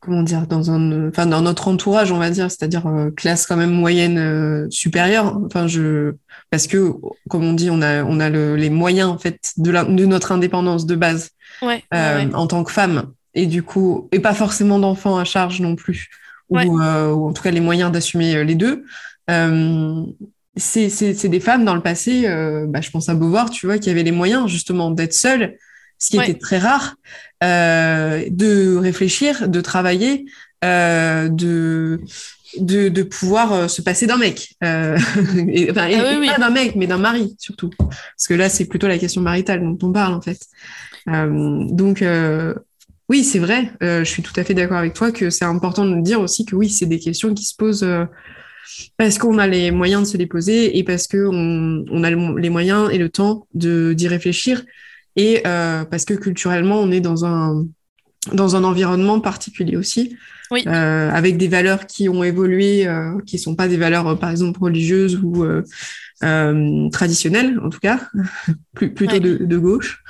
comment dire, dans un, enfin dans notre entourage, on va dire, c'est-à-dire classe quand même moyenne supérieure. Enfin, je, parce que comme on dit, on a, on a les moyens en fait de, de notre indépendance de base en tant que femme, et du coup, et pas forcément d'enfants à charge non plus, ou, ou, en tout cas les moyens d'assumer les deux. c'est des femmes dans le passé, bah, je pense à Beauvoir, tu vois, qui avaient les moyens justement d'être seules ce qui était très rare, euh, de réfléchir, de travailler, euh, de, de, de pouvoir euh, se passer d'un mec. Euh, et, enfin, ah pas d'un mec, mais d'un mari surtout. Parce que là, c'est plutôt la question maritale dont on parle en fait. Euh, donc, oui, c'est vrai. je suis tout à fait d'accord avec toi que c'est important de dire aussi que oui, c'est des questions qui se posent parce qu'on a les moyens de se les poser et parce qu'on on a les moyens et le temps d'y réfléchir et euh, parce que culturellement, on est dans un environnement particulier aussi, oui. euh, avec des valeurs qui ont évolué, euh, qui sont pas des valeurs, euh, par exemple, religieuses ou traditionnelles, en tout cas, plus, plutôt de, de, gauche.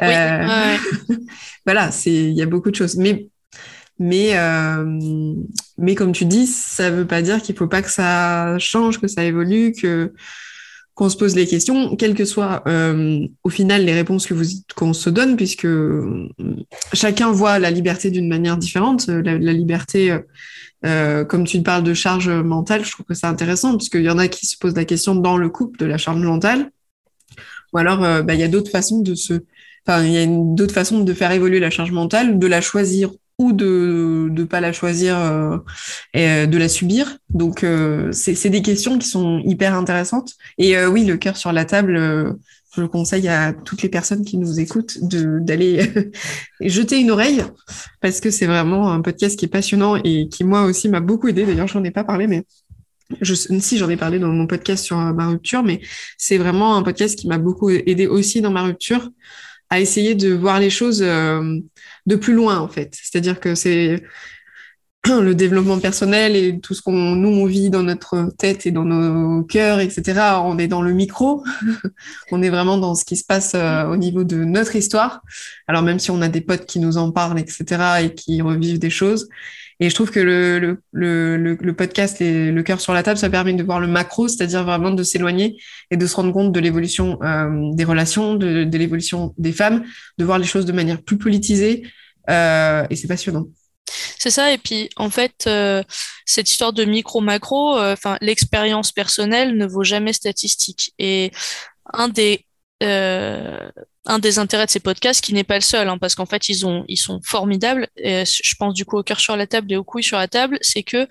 Oui. Ouais. voilà, il y a beaucoup de choses. Mais mais, mais comme tu dis, ça veut pas dire qu'il faut pas que ça change, que ça évolue, que se pose les questions, quelles que soient euh, au final les réponses que vous qu'on se donne, puisque euh, chacun voit la liberté d'une manière différente. La, la liberté, euh, comme tu parles de charge mentale, je trouve que c'est intéressant, parce qu'il y en a qui se posent la question dans le couple de la charge mentale, ou alors euh, bah, il y a d'autres façons de se, enfin il y a d'autres façons de faire évoluer la charge mentale, de la choisir de ne pas la choisir euh, et euh, de la subir. Donc, euh, c'est des questions qui sont hyper intéressantes. Et oui, le cœur sur la table, je le conseille à toutes les personnes qui nous écoutent d'aller jeter une oreille parce que c'est vraiment un podcast qui est passionnant et qui, moi aussi, m'a beaucoup aidé. D'ailleurs, j'en ai pas parlé, mais je, si j'en ai parlé dans mon podcast sur ma rupture, mais c'est vraiment un podcast qui m'a beaucoup aidé aussi dans ma rupture à essayer de voir les choses de plus loin en fait. C'est-à-dire que c'est le développement personnel et tout ce qu'on nous on vit dans notre tête et dans nos cœurs, etc. On est dans le micro, on est vraiment dans ce qui se passe euh, au niveau de notre histoire. Alors même si on a des potes qui nous en parlent, etc. et qui revivent des choses, et je trouve que le, le, le, podcast et le cœur sur la table, ça permet de voir le macro, c'est-à-dire vraiment de s'éloigner et de se rendre compte de l'évolution euh, des relations, de, l'évolution des femmes, de voir les choses de manière plus politisée. Euh, et c'est passionnant. C'est ça, et puis en fait, euh, cette histoire de micro-macro, enfin, l'expérience personnelle ne vaut jamais statistique. Et un des euh, un des intérêts de ces podcasts, qui n'est pas le seul, hein, parce qu'en fait, ils, ont, ils sont formidables. Et je pense du coup au cœur sur la table et aux couilles sur la table, c'est que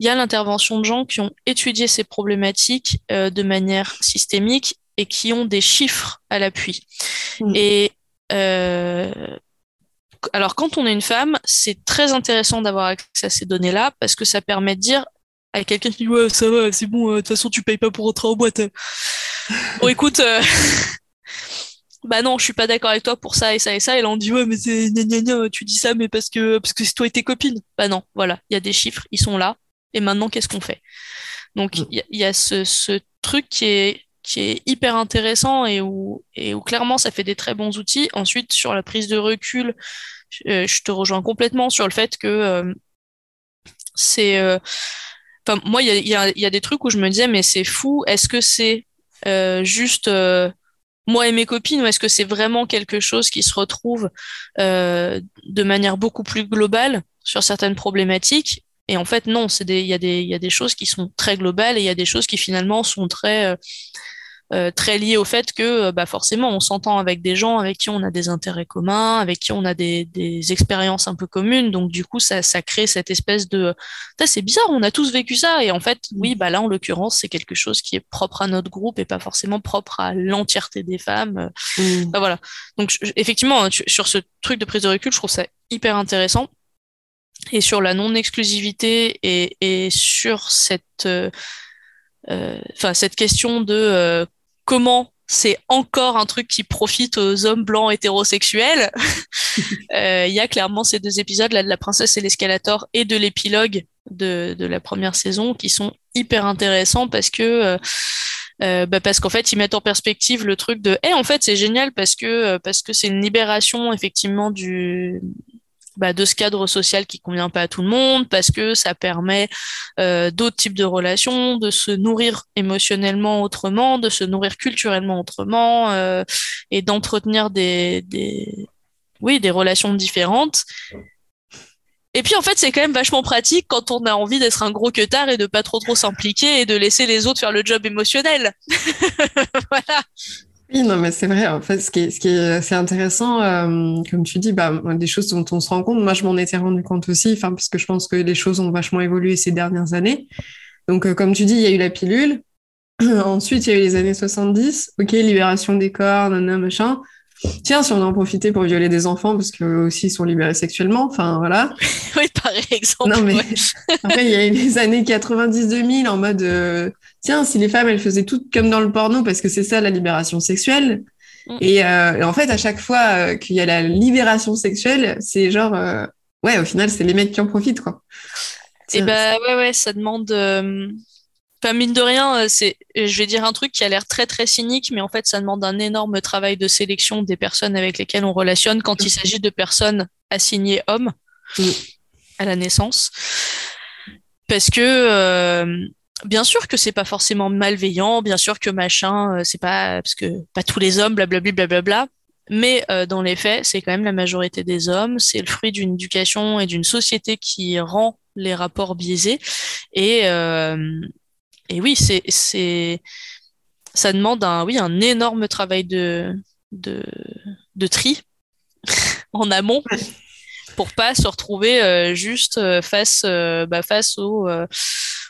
il y a l'intervention de gens qui ont étudié ces problématiques euh, de manière systémique et qui ont des chiffres à l'appui. Mmh. Et euh, alors, quand on est une femme, c'est très intéressant d'avoir accès à ces données-là parce que ça permet de dire à quelqu'un qui dit ouais ça va, c'est bon, euh, de toute façon tu payes pas pour rentrer en boîte. bon écoute. Euh, bah non, je suis pas d'accord avec toi pour ça et ça et ça. Et là, on dit, ouais, mais gna gna gna, tu dis ça, mais parce que, parce que c'est toi et tes copines. Bah non, voilà, il y a des chiffres, ils sont là. Et maintenant, qu'est-ce qu'on fait? Donc, il y, a ce, truc qui est, qui est hyper intéressant et où, et où clairement, ça fait des très bons outils. Ensuite, sur la prise de recul, je, je te rejoins complètement sur le fait que euh, c'est. Euh, enfin, moi, il y a, y, a, des trucs où je me disais, mais c'est fou, est-ce que c'est euh, juste moi et mes copines ou est-ce que c'est vraiment quelque chose qui se retrouve euh, de manière beaucoup plus globale sur certaines problématiques? Et en fait non il y a des il y a des choses qui sont très globales et il y a des choses qui finalement sont très euh, très lié au fait que euh, bah, forcément on s'entend avec des gens avec qui on a des intérêts communs, avec qui on a des, des expériences un peu communes, donc du coup ça, ça crée cette espèce de c'est bizarre, on a tous vécu ça et en fait oui bah là en l'occurrence c'est quelque chose qui est propre à notre groupe et pas forcément propre à l'entièreté des femmes. Mmh. Bah, voilà donc je, effectivement sur ce truc de prise de recul je trouve ça hyper intéressant et sur la non-exclusivité et, et sur cette euh, euh, cette question de euh, comment c'est encore un truc qui profite aux hommes blancs hétérosexuels. Euh, il y a clairement ces deux épisodes là de la princesse et l'escalator et de l'épilogue de, de la première saison qui sont hyper intéressants parce que euh, bah parce qu'en fait ils mettent en perspective le truc de eh en fait c'est génial parce que parce que c'est une libération effectivement du bah, de ce cadre social qui convient pas à tout le monde, parce que ça permet euh, d'autres types de relations, de se nourrir émotionnellement autrement, de se nourrir culturellement autrement, euh, et d'entretenir des, des, oui, des relations différentes. Et puis en fait, c'est quand même vachement pratique quand on a envie d'être un gros queutard et de pas trop trop s'impliquer et de laisser les autres faire le job émotionnel. voilà. Oui, non, mais c'est vrai. En fait, ce qui est, ce qui est intéressant, euh, comme tu dis, bah, des choses dont on se rend compte. Moi, je m'en étais rendu compte aussi, enfin, parce que je pense que les choses ont vachement évolué ces dernières années. Donc, euh, comme tu dis, il y a eu la pilule. Ensuite, il y a eu les années 70. Ok, libération des corps, nanana, machin. Tiens, si on en profitait pour violer des enfants, parce qu'eux aussi sont libérés sexuellement, enfin voilà. oui, par exemple. Non, mais après, il y a eu les années 90-2000 en mode, euh, tiens, si les femmes, elles faisaient tout comme dans le porno, parce que c'est ça la libération sexuelle. Mm. Et, euh, et, en fait, à chaque fois euh, qu'il y a la libération sexuelle, c'est genre, ouais, au final, c'est les mecs qui en profitent, quoi. Et bah ouais, ouais, ça demande Enfin, mine de rien, euh, c'est, je vais dire un truc qui a l'air très très cynique, mais en fait, ça demande un énorme travail de sélection des personnes avec lesquelles on relationne quand il s'agit de personnes assignées hommes à la naissance. Parce que, euh, bien sûr que c'est pas forcément malveillant, bien sûr que machin, euh, c'est pas, parce que pas tous les hommes, blablabla, blablabla. Mais dans les faits, c'est quand même la majorité des hommes. C'est le fruit d'une éducation et d'une société qui rend les rapports biaisés. Et, et oui, c'est, c'est, ça demande un, oui, un énorme travail de, de, de tri en amont pour pas se retrouver euh, juste euh, face, euh, bah, face aux,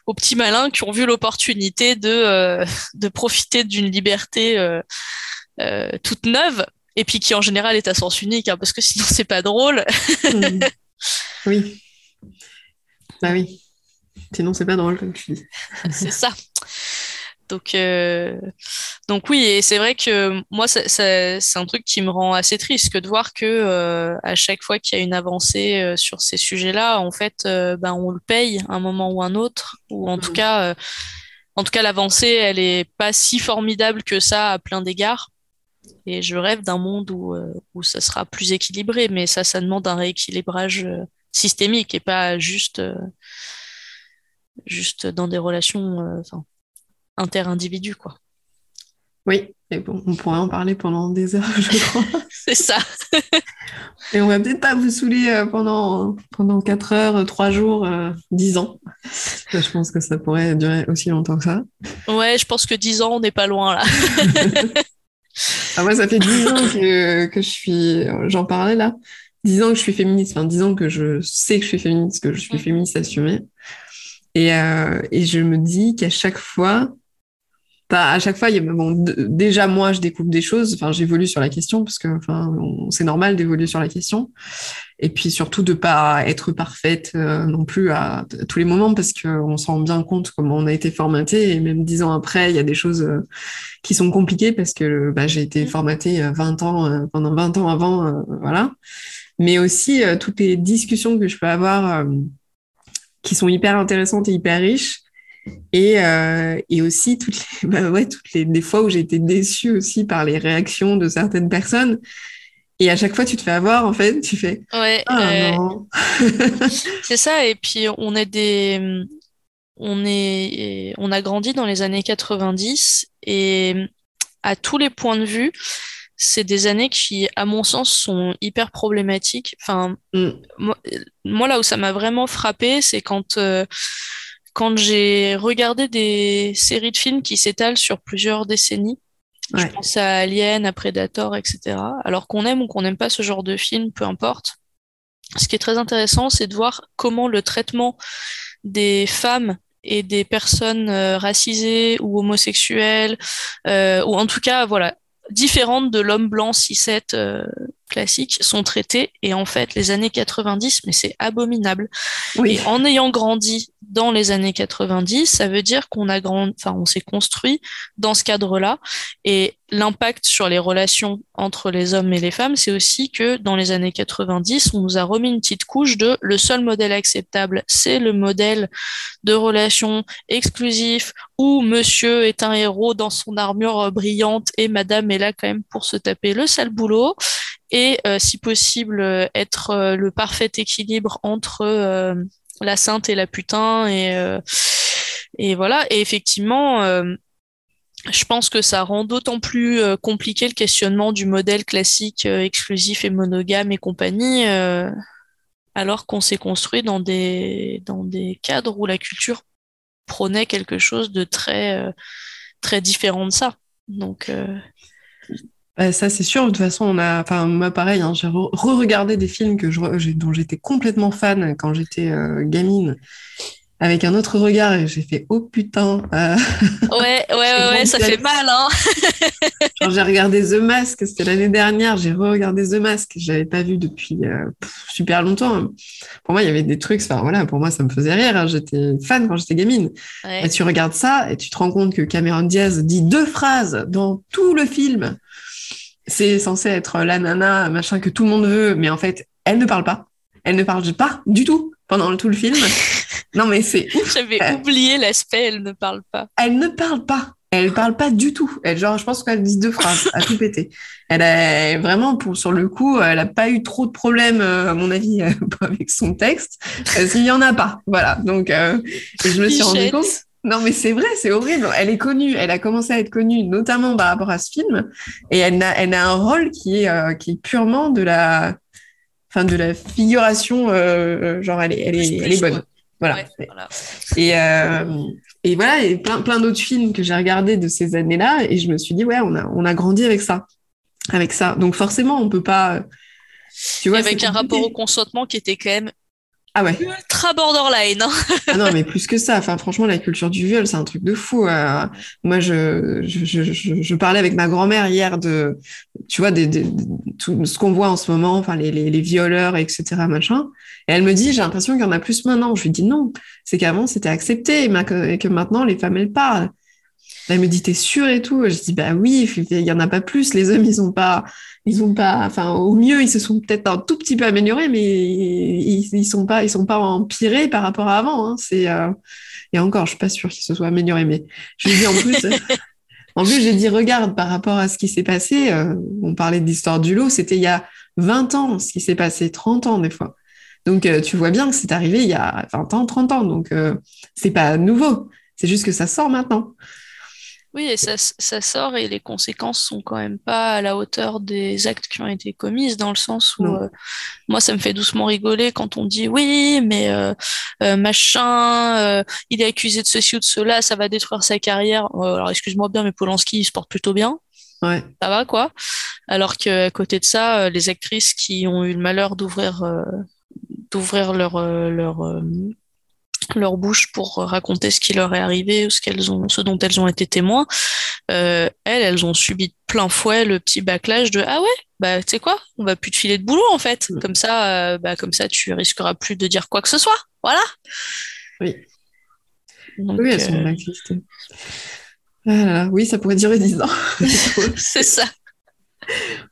aux, petits malins qui ont vu l'opportunité de, de profiter d'une liberté toute neuve et puis qui en général est à sens unique hein, parce que sinon c'est pas drôle. Oui. Bah oui. Sinon, c'est pas drôle, comme tu dis. c'est ça. Donc, euh... donc oui, et c'est vrai que moi, c'est un truc qui me rend assez triste que de voir que euh, à chaque fois qu'il y a une avancée euh, sur ces sujets-là, en fait, ben on le paye à un moment ou un autre, ou en tout mmh. cas, en tout cas, l'avancée, elle est pas si formidable que ça à plein d'égards. Et je rêve d'un monde où où ça sera plus équilibré, mais ça, ça demande un rééquilibrage systémique et pas juste juste dans des relations euh, inter-individus, quoi. Oui, et bon, on pourrait en parler pendant des heures, je crois. c'est ça. et on va peut-être pas vous saouler euh, pendant, pendant 4 heures, 3 jours, 10 euh, ans. Je pense que ça pourrait durer aussi longtemps que ça. Ouais, je pense que 10 ans, on n'est pas loin là. ah, moi, ça fait 10 ans que, que je suis. J'en parlais là. 10 ans que je suis féministe, enfin 10 ans que je sais que je suis féministe, que je suis féministe assumée. Et, euh, et je me dis qu'à chaque fois, à chaque fois, il y a, bon, déjà moi, je découvre des choses. Enfin, j'évolue sur la question parce que, enfin, c'est normal d'évoluer sur la question. Et puis surtout de pas être parfaite euh, non plus à, à, tous les moments parce qu'on se rend bien compte comment on a été formaté. Et même dix ans après, il y a des choses euh, qui sont compliquées parce que bah, j'ai été formatée 20 ans euh, pendant 20 ans avant, voilà. Mais aussi toutes les discussions que je peux avoir qui sont hyper intéressantes et hyper riches. Et, euh, et aussi toutes les, bah ouais, toutes les des fois où j'ai été déçue aussi par les réactions de certaines personnes. Et à chaque fois, tu te fais avoir, en fait, tu fais. Ouais. Ah, euh, c'est ça. Et puis, on est des, on est, on a grandi dans les années 90 et à tous les points de vue, c'est des années qui, à mon sens, sont hyper problématiques. Enfin, mm. moi, moi, là où ça m'a vraiment frappé, c'est quand, euh, quand j'ai regardé des séries de films qui s'étalent sur plusieurs décennies. Ouais. Je pense à Alien, à Predator, etc. Alors qu'on aime ou qu'on n'aime pas ce genre de film, peu importe. Ce qui est très intéressant, c'est de voir comment le traitement des femmes et des personnes euh, racisées ou homosexuelles, euh, ou en tout cas, voilà, différentes de l'homme blanc 6-7 euh, classique sont traités et en fait les années 90 mais c'est abominable oui. et en ayant grandi dans les années 90 ça veut dire qu'on a grand enfin on s'est construit dans ce cadre là et l'impact sur les relations entre les hommes et les femmes c'est aussi que dans les années 90 on nous a remis une petite couche de le seul modèle acceptable c'est le modèle de relation exclusif où monsieur est un héros dans son armure brillante et madame est là quand même pour se taper le sale boulot et si possible être le parfait équilibre entre la sainte et la putain et et voilà et effectivement je pense que ça rend d'autant plus compliqué le questionnement du modèle classique exclusif et monogame et compagnie alors qu'on s'est construit dans des, dans des cadres où la culture prônait quelque chose de très, euh, très différent de ça. Donc, euh, bah, ça, c'est sûr. De toute façon, on a, enfin, moi, pareil, hein, j'ai re-regardé des films que je, dont j'étais complètement fan quand j'étais euh, gamine avec un autre regard et j'ai fait oh putain. Euh... Ouais, ouais, ouais, ça fait mal, hein. j'ai regardé The Mask, c'était l'année dernière, j'ai re-regardé The Mask, j'avais pas vu depuis euh, super longtemps. Pour moi, il y avait des trucs, enfin voilà, pour moi, ça me faisait rire. Hein. J'étais fan quand j'étais gamine. Et tu regardes ça et tu te rends compte que Cameron Diaz dit deux phrases dans tout le film. C'est censé être la nana, machin que tout le monde veut, mais en fait, elle ne parle pas. Elle ne parle pas du tout pendant tout le film. Non, mais c'est J'avais oublié l'aspect, elle ne parle pas. Elle ne parle pas. Elle parle pas du tout. Elle, genre, je pense qu'elle dit deux phrases à tout péter. Elle a vraiment, pour, sur le coup, elle a pas eu trop de problèmes, euh, à mon avis, euh, avec son texte. S'il y en a pas. Voilà. Donc, euh, je me suis rendu compte. Non, mais c'est vrai, c'est horrible. Elle est connue. Elle a commencé à être connue, notamment par rapport à ce film. Et elle a, elle a un rôle qui est, qui est purement de la, enfin, de la figuration, genre, elle est, elle est, elle est bonne. Voilà. Et, euh, et voilà, et plein, plein d'autres films que j'ai regardés de ces années-là, et je me suis dit, ouais, on a, on a grandi avec ça. Avec ça. Donc forcément, on peut pas. Tu vois, avec un rapport au consentement qui était quand même ah ouais. Ultra borderline. Hein. ah non, mais plus que ça. Enfin, franchement, la culture du viol, c'est un truc de fou. Euh. moi, je, je, je, je, parlais avec ma grand-mère hier de, tu vois, des, tout ce qu'on voit en ce moment, enfin, les, les, les, violeurs, etc., machin. Et elle me dit, j'ai l'impression qu'il y en a plus maintenant. Je lui dis non, c'est qu'avant, c'était accepté et que maintenant, les femmes, elles parlent. Elle me dit, t'es sûre et tout. Je dis, bah oui, il y en a pas plus. Les hommes, ils ont pas, ils ont pas, enfin, au mieux, ils se sont peut-être un tout petit peu améliorés, mais ils, ils sont pas, ils sont pas empirés par rapport à avant. Hein. C'est, euh, et encore, je suis pas sûre qu'ils se soient améliorés, mais je lui dis en plus, en plus, j'ai dit, regarde, par rapport à ce qui s'est passé, euh, on parlait d'histoire du lot, c'était il y a 20 ans, ce qui s'est passé, 30 ans des fois. Donc, euh, tu vois bien que c'est arrivé il y a 20 ans, 30 ans. Donc, c'est pas nouveau. C'est juste que ça sort maintenant. Oui, et ça, ça, sort et les conséquences sont quand même pas à la hauteur des actes qui ont été commis, dans le sens où euh, moi ça me fait doucement rigoler quand on dit oui, mais euh, euh, machin, il est accusé de ceci ou de cela, ça va détruire sa carrière. alors excuse-moi bien, mais Polanski il se porte plutôt bien. Ouais. Ça va quoi Alors qu'à côté de ça, les actrices qui ont eu le malheur d'ouvrir d'ouvrir leur leur leur bouche pour raconter ce qui leur est arrivé ou ce qu'elles ont, ce dont elles ont été témoins, euh, elles, elles ont subi plein fouet le petit backlash de ah ouais, bah tu sais quoi, on va plus te filer de boulot en fait, mm. comme ça, euh, bah comme ça tu risqueras plus de dire quoi que ce soit, voilà. Oui. oui, elles sont euh... Voilà. Oui, ça pourrait durer 10 ans. C'est ça.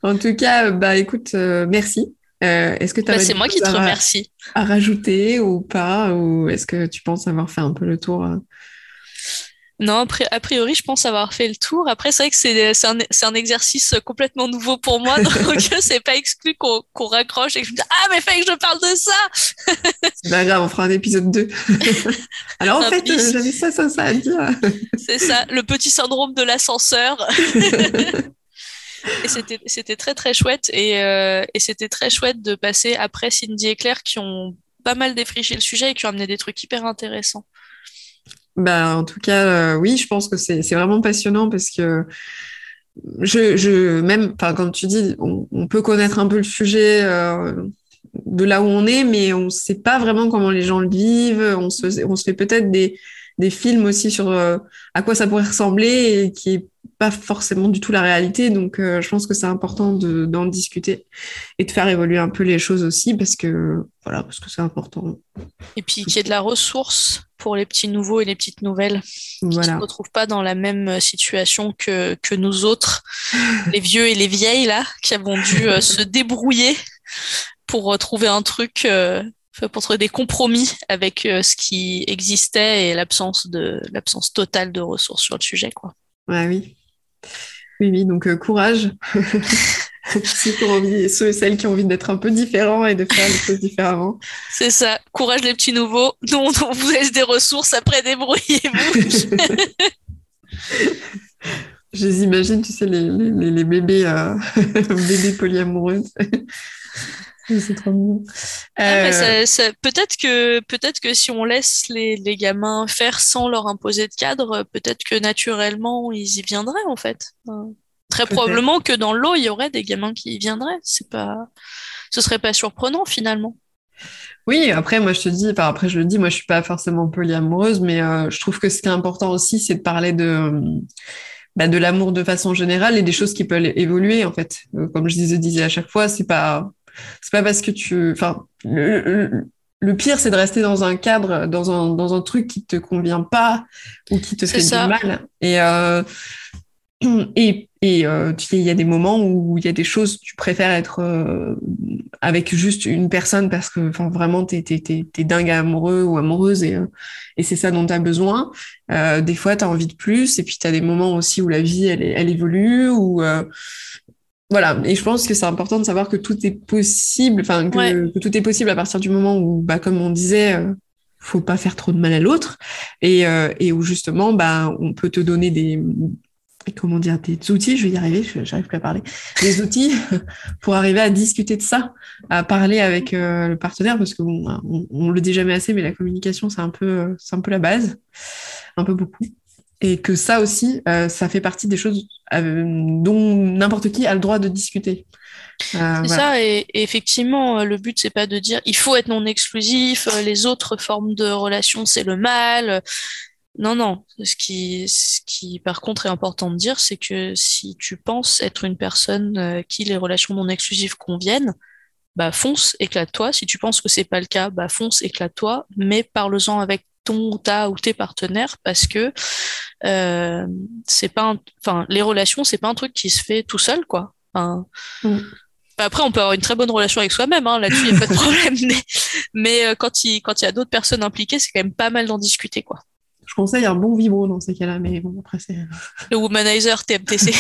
En tout cas, bah écoute, euh, merci. Euh, est-ce que tu bah, C'est moi qui te remercie. À rajouter ou pas Ou est-ce que tu penses avoir fait un peu le tour euh? Non, a priori, je pense avoir fait le tour. Après, c'est vrai que c'est un, un, exercice complètement nouveau pour moi, donc c'est pas exclu qu'on raccroche et que je me dis Ah, mais fait que je parle de ça C'est pas grave, on fera un épisode 2. Alors, en fait, euh, j'avais ça, ça, ça à dire. c'est ça, le petit syndrome de l'ascenseur. Et c'était très très chouette euh, et, c'était très chouette de passer après Cindy et Claire qui ont pas mal défriché le sujet et qui ont amené des trucs hyper intéressants. Bah, en tout cas, euh, oui, je pense que c'est vraiment passionnant parce que je, je même, comme tu dis, on, peut connaître un peu le sujet euh, de là où on est, mais on ne sait pas vraiment comment les gens le vivent. On se, on se fait peut-être des, des films aussi sur à quoi ça pourrait ressembler et qui est pas forcément du tout la réalité. Donc, euh, je pense que c'est important d'en discuter et de faire évoluer un peu les choses aussi parce que voilà, parce que c'est important. Et puis qu'il y ait de la ressource pour les petits nouveaux et les petites nouvelles voilà. qui ne se retrouvent pas dans la même situation que, que nous autres, les vieux et les vieilles là, qui avons dû euh, se débrouiller pour trouver un truc. Euh, pour trouver des compromis avec ce qui existait et l'absence de l'absence totale de ressources sur le sujet quoi. Ouais, oui. Oui, oui, donc euh, courage. ceux, qui ont envie, ceux et celles qui ont envie d'être un peu différents et de faire les choses différemment. C'est ça. Courage les petits nouveaux. Nous, on vous laisse des ressources. Après, débrouillez-vous. Je les imagine, tu sais, les, les, les bébés, euh, bébés polyamoureux. C'est trop mignon. Ah, euh, peut-être que peut-être que si on laisse les, les, gamins faire sans leur imposer de cadre, peut-être que naturellement ils y viendraient en fait. Très probablement que dans l'eau il y aurait des gamins qui y viendraient. C'est pas, ce serait pas surprenant finalement. Oui, après moi je te dis, enfin, après je le dis, moi je suis pas forcément polyamoureuse, mais euh, je trouve que ce qui est important aussi, c'est de parler de bah, de l'amour de façon générale et des choses qui peuvent évoluer en fait. Euh, comme je disais à chaque fois, c'est pas c'est pas parce que tu, enfin, le, le, pire c'est de rester dans un cadre, dans un dans un truc qui te convient pas ou qui te fait du mal. Et euh, et et euh, il y a des moments où il y a des choses, tu préfères être euh, avec juste une personne parce que enfin, vraiment, tu es, dingue amoureux ou amoureuse et, euh, et c'est ça dont tu as besoin. Euh, des fois, tu as envie de plus et puis tu as des moments aussi où la vie, elle, elle évolue. Ou, voilà, et je pense que c'est important de savoir que tout est possible, enfin, que, que, tout est possible à partir du moment où, bah, comme on disait, faut pas faire trop de mal à l'autre et, et où justement, bah, on peut te donner des comment dire, des outils, je vais y arriver, j'arrive plus à parler, des outils pour arriver à discuter de ça, à parler avec euh, le partenaire, parce qu'on on, on, le dit jamais assez, mais la communication, c'est un peu, c'est un peu la base, un peu beaucoup. Et que ça aussi, euh, ça fait partie des choses euh, dont n'importe qui a le droit de discuter. c'est ça, et, et, effectivement, le but, c'est pas de dire il faut être non exclusif, les autres formes de relations, c'est le mal. Non, non. Ce qui, ce qui, par contre, est important de dire, c'est que si tu penses être une personne euh, qui les relations non exclusives conviennent, bah fonce, éclate-toi. Si tu penses que c'est pas le cas, bah fonce, éclate-toi. Mais parle-en avec ton, ta ou tes partenaires parce que euh, c'est pas, enfin, les relations, c'est pas un truc qui se fait tout seul, quoi. Enfin, mm. bah, Après, on peut avoir une très bonne relation avec soi-même, hein, là-dessus, il n'y a pas de problème. Mais, mais euh, quand il quand il y a d'autres personnes impliquées, c'est quand même pas mal d'en discuter, quoi je conseille un bon vibro dans ces cas-là, mais bon, après, c'est. Le womanizer TMTC.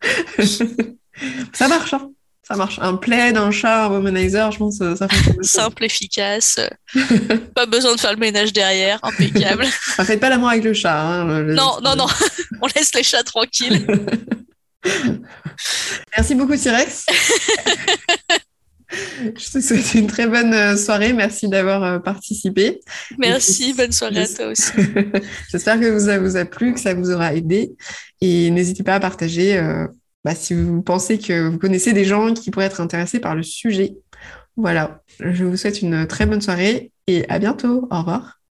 ça marche, hein ça marche. Un plaid, un chat, un womanizer, je pense que ça fonctionne. Simple, efficace. pas besoin de faire le ménage derrière, impeccable. Ça fait pas l'amour avec le chat. Hein, non, non, non. On laisse les chats tranquilles. Merci beaucoup, T-Rex. Je te souhaite une très bonne euh, soirée. Merci d'avoir euh, participé. Merci, bonne soirée à toi aussi. J'espère que ça vous a plu, que ça vous aura aidé. Et n'hésitez pas à partager euh, bah, si vous pensez que vous connaissez des gens qui pourraient être intéressés par le sujet. Voilà, je vous souhaite une très bonne soirée et à bientôt. Au revoir.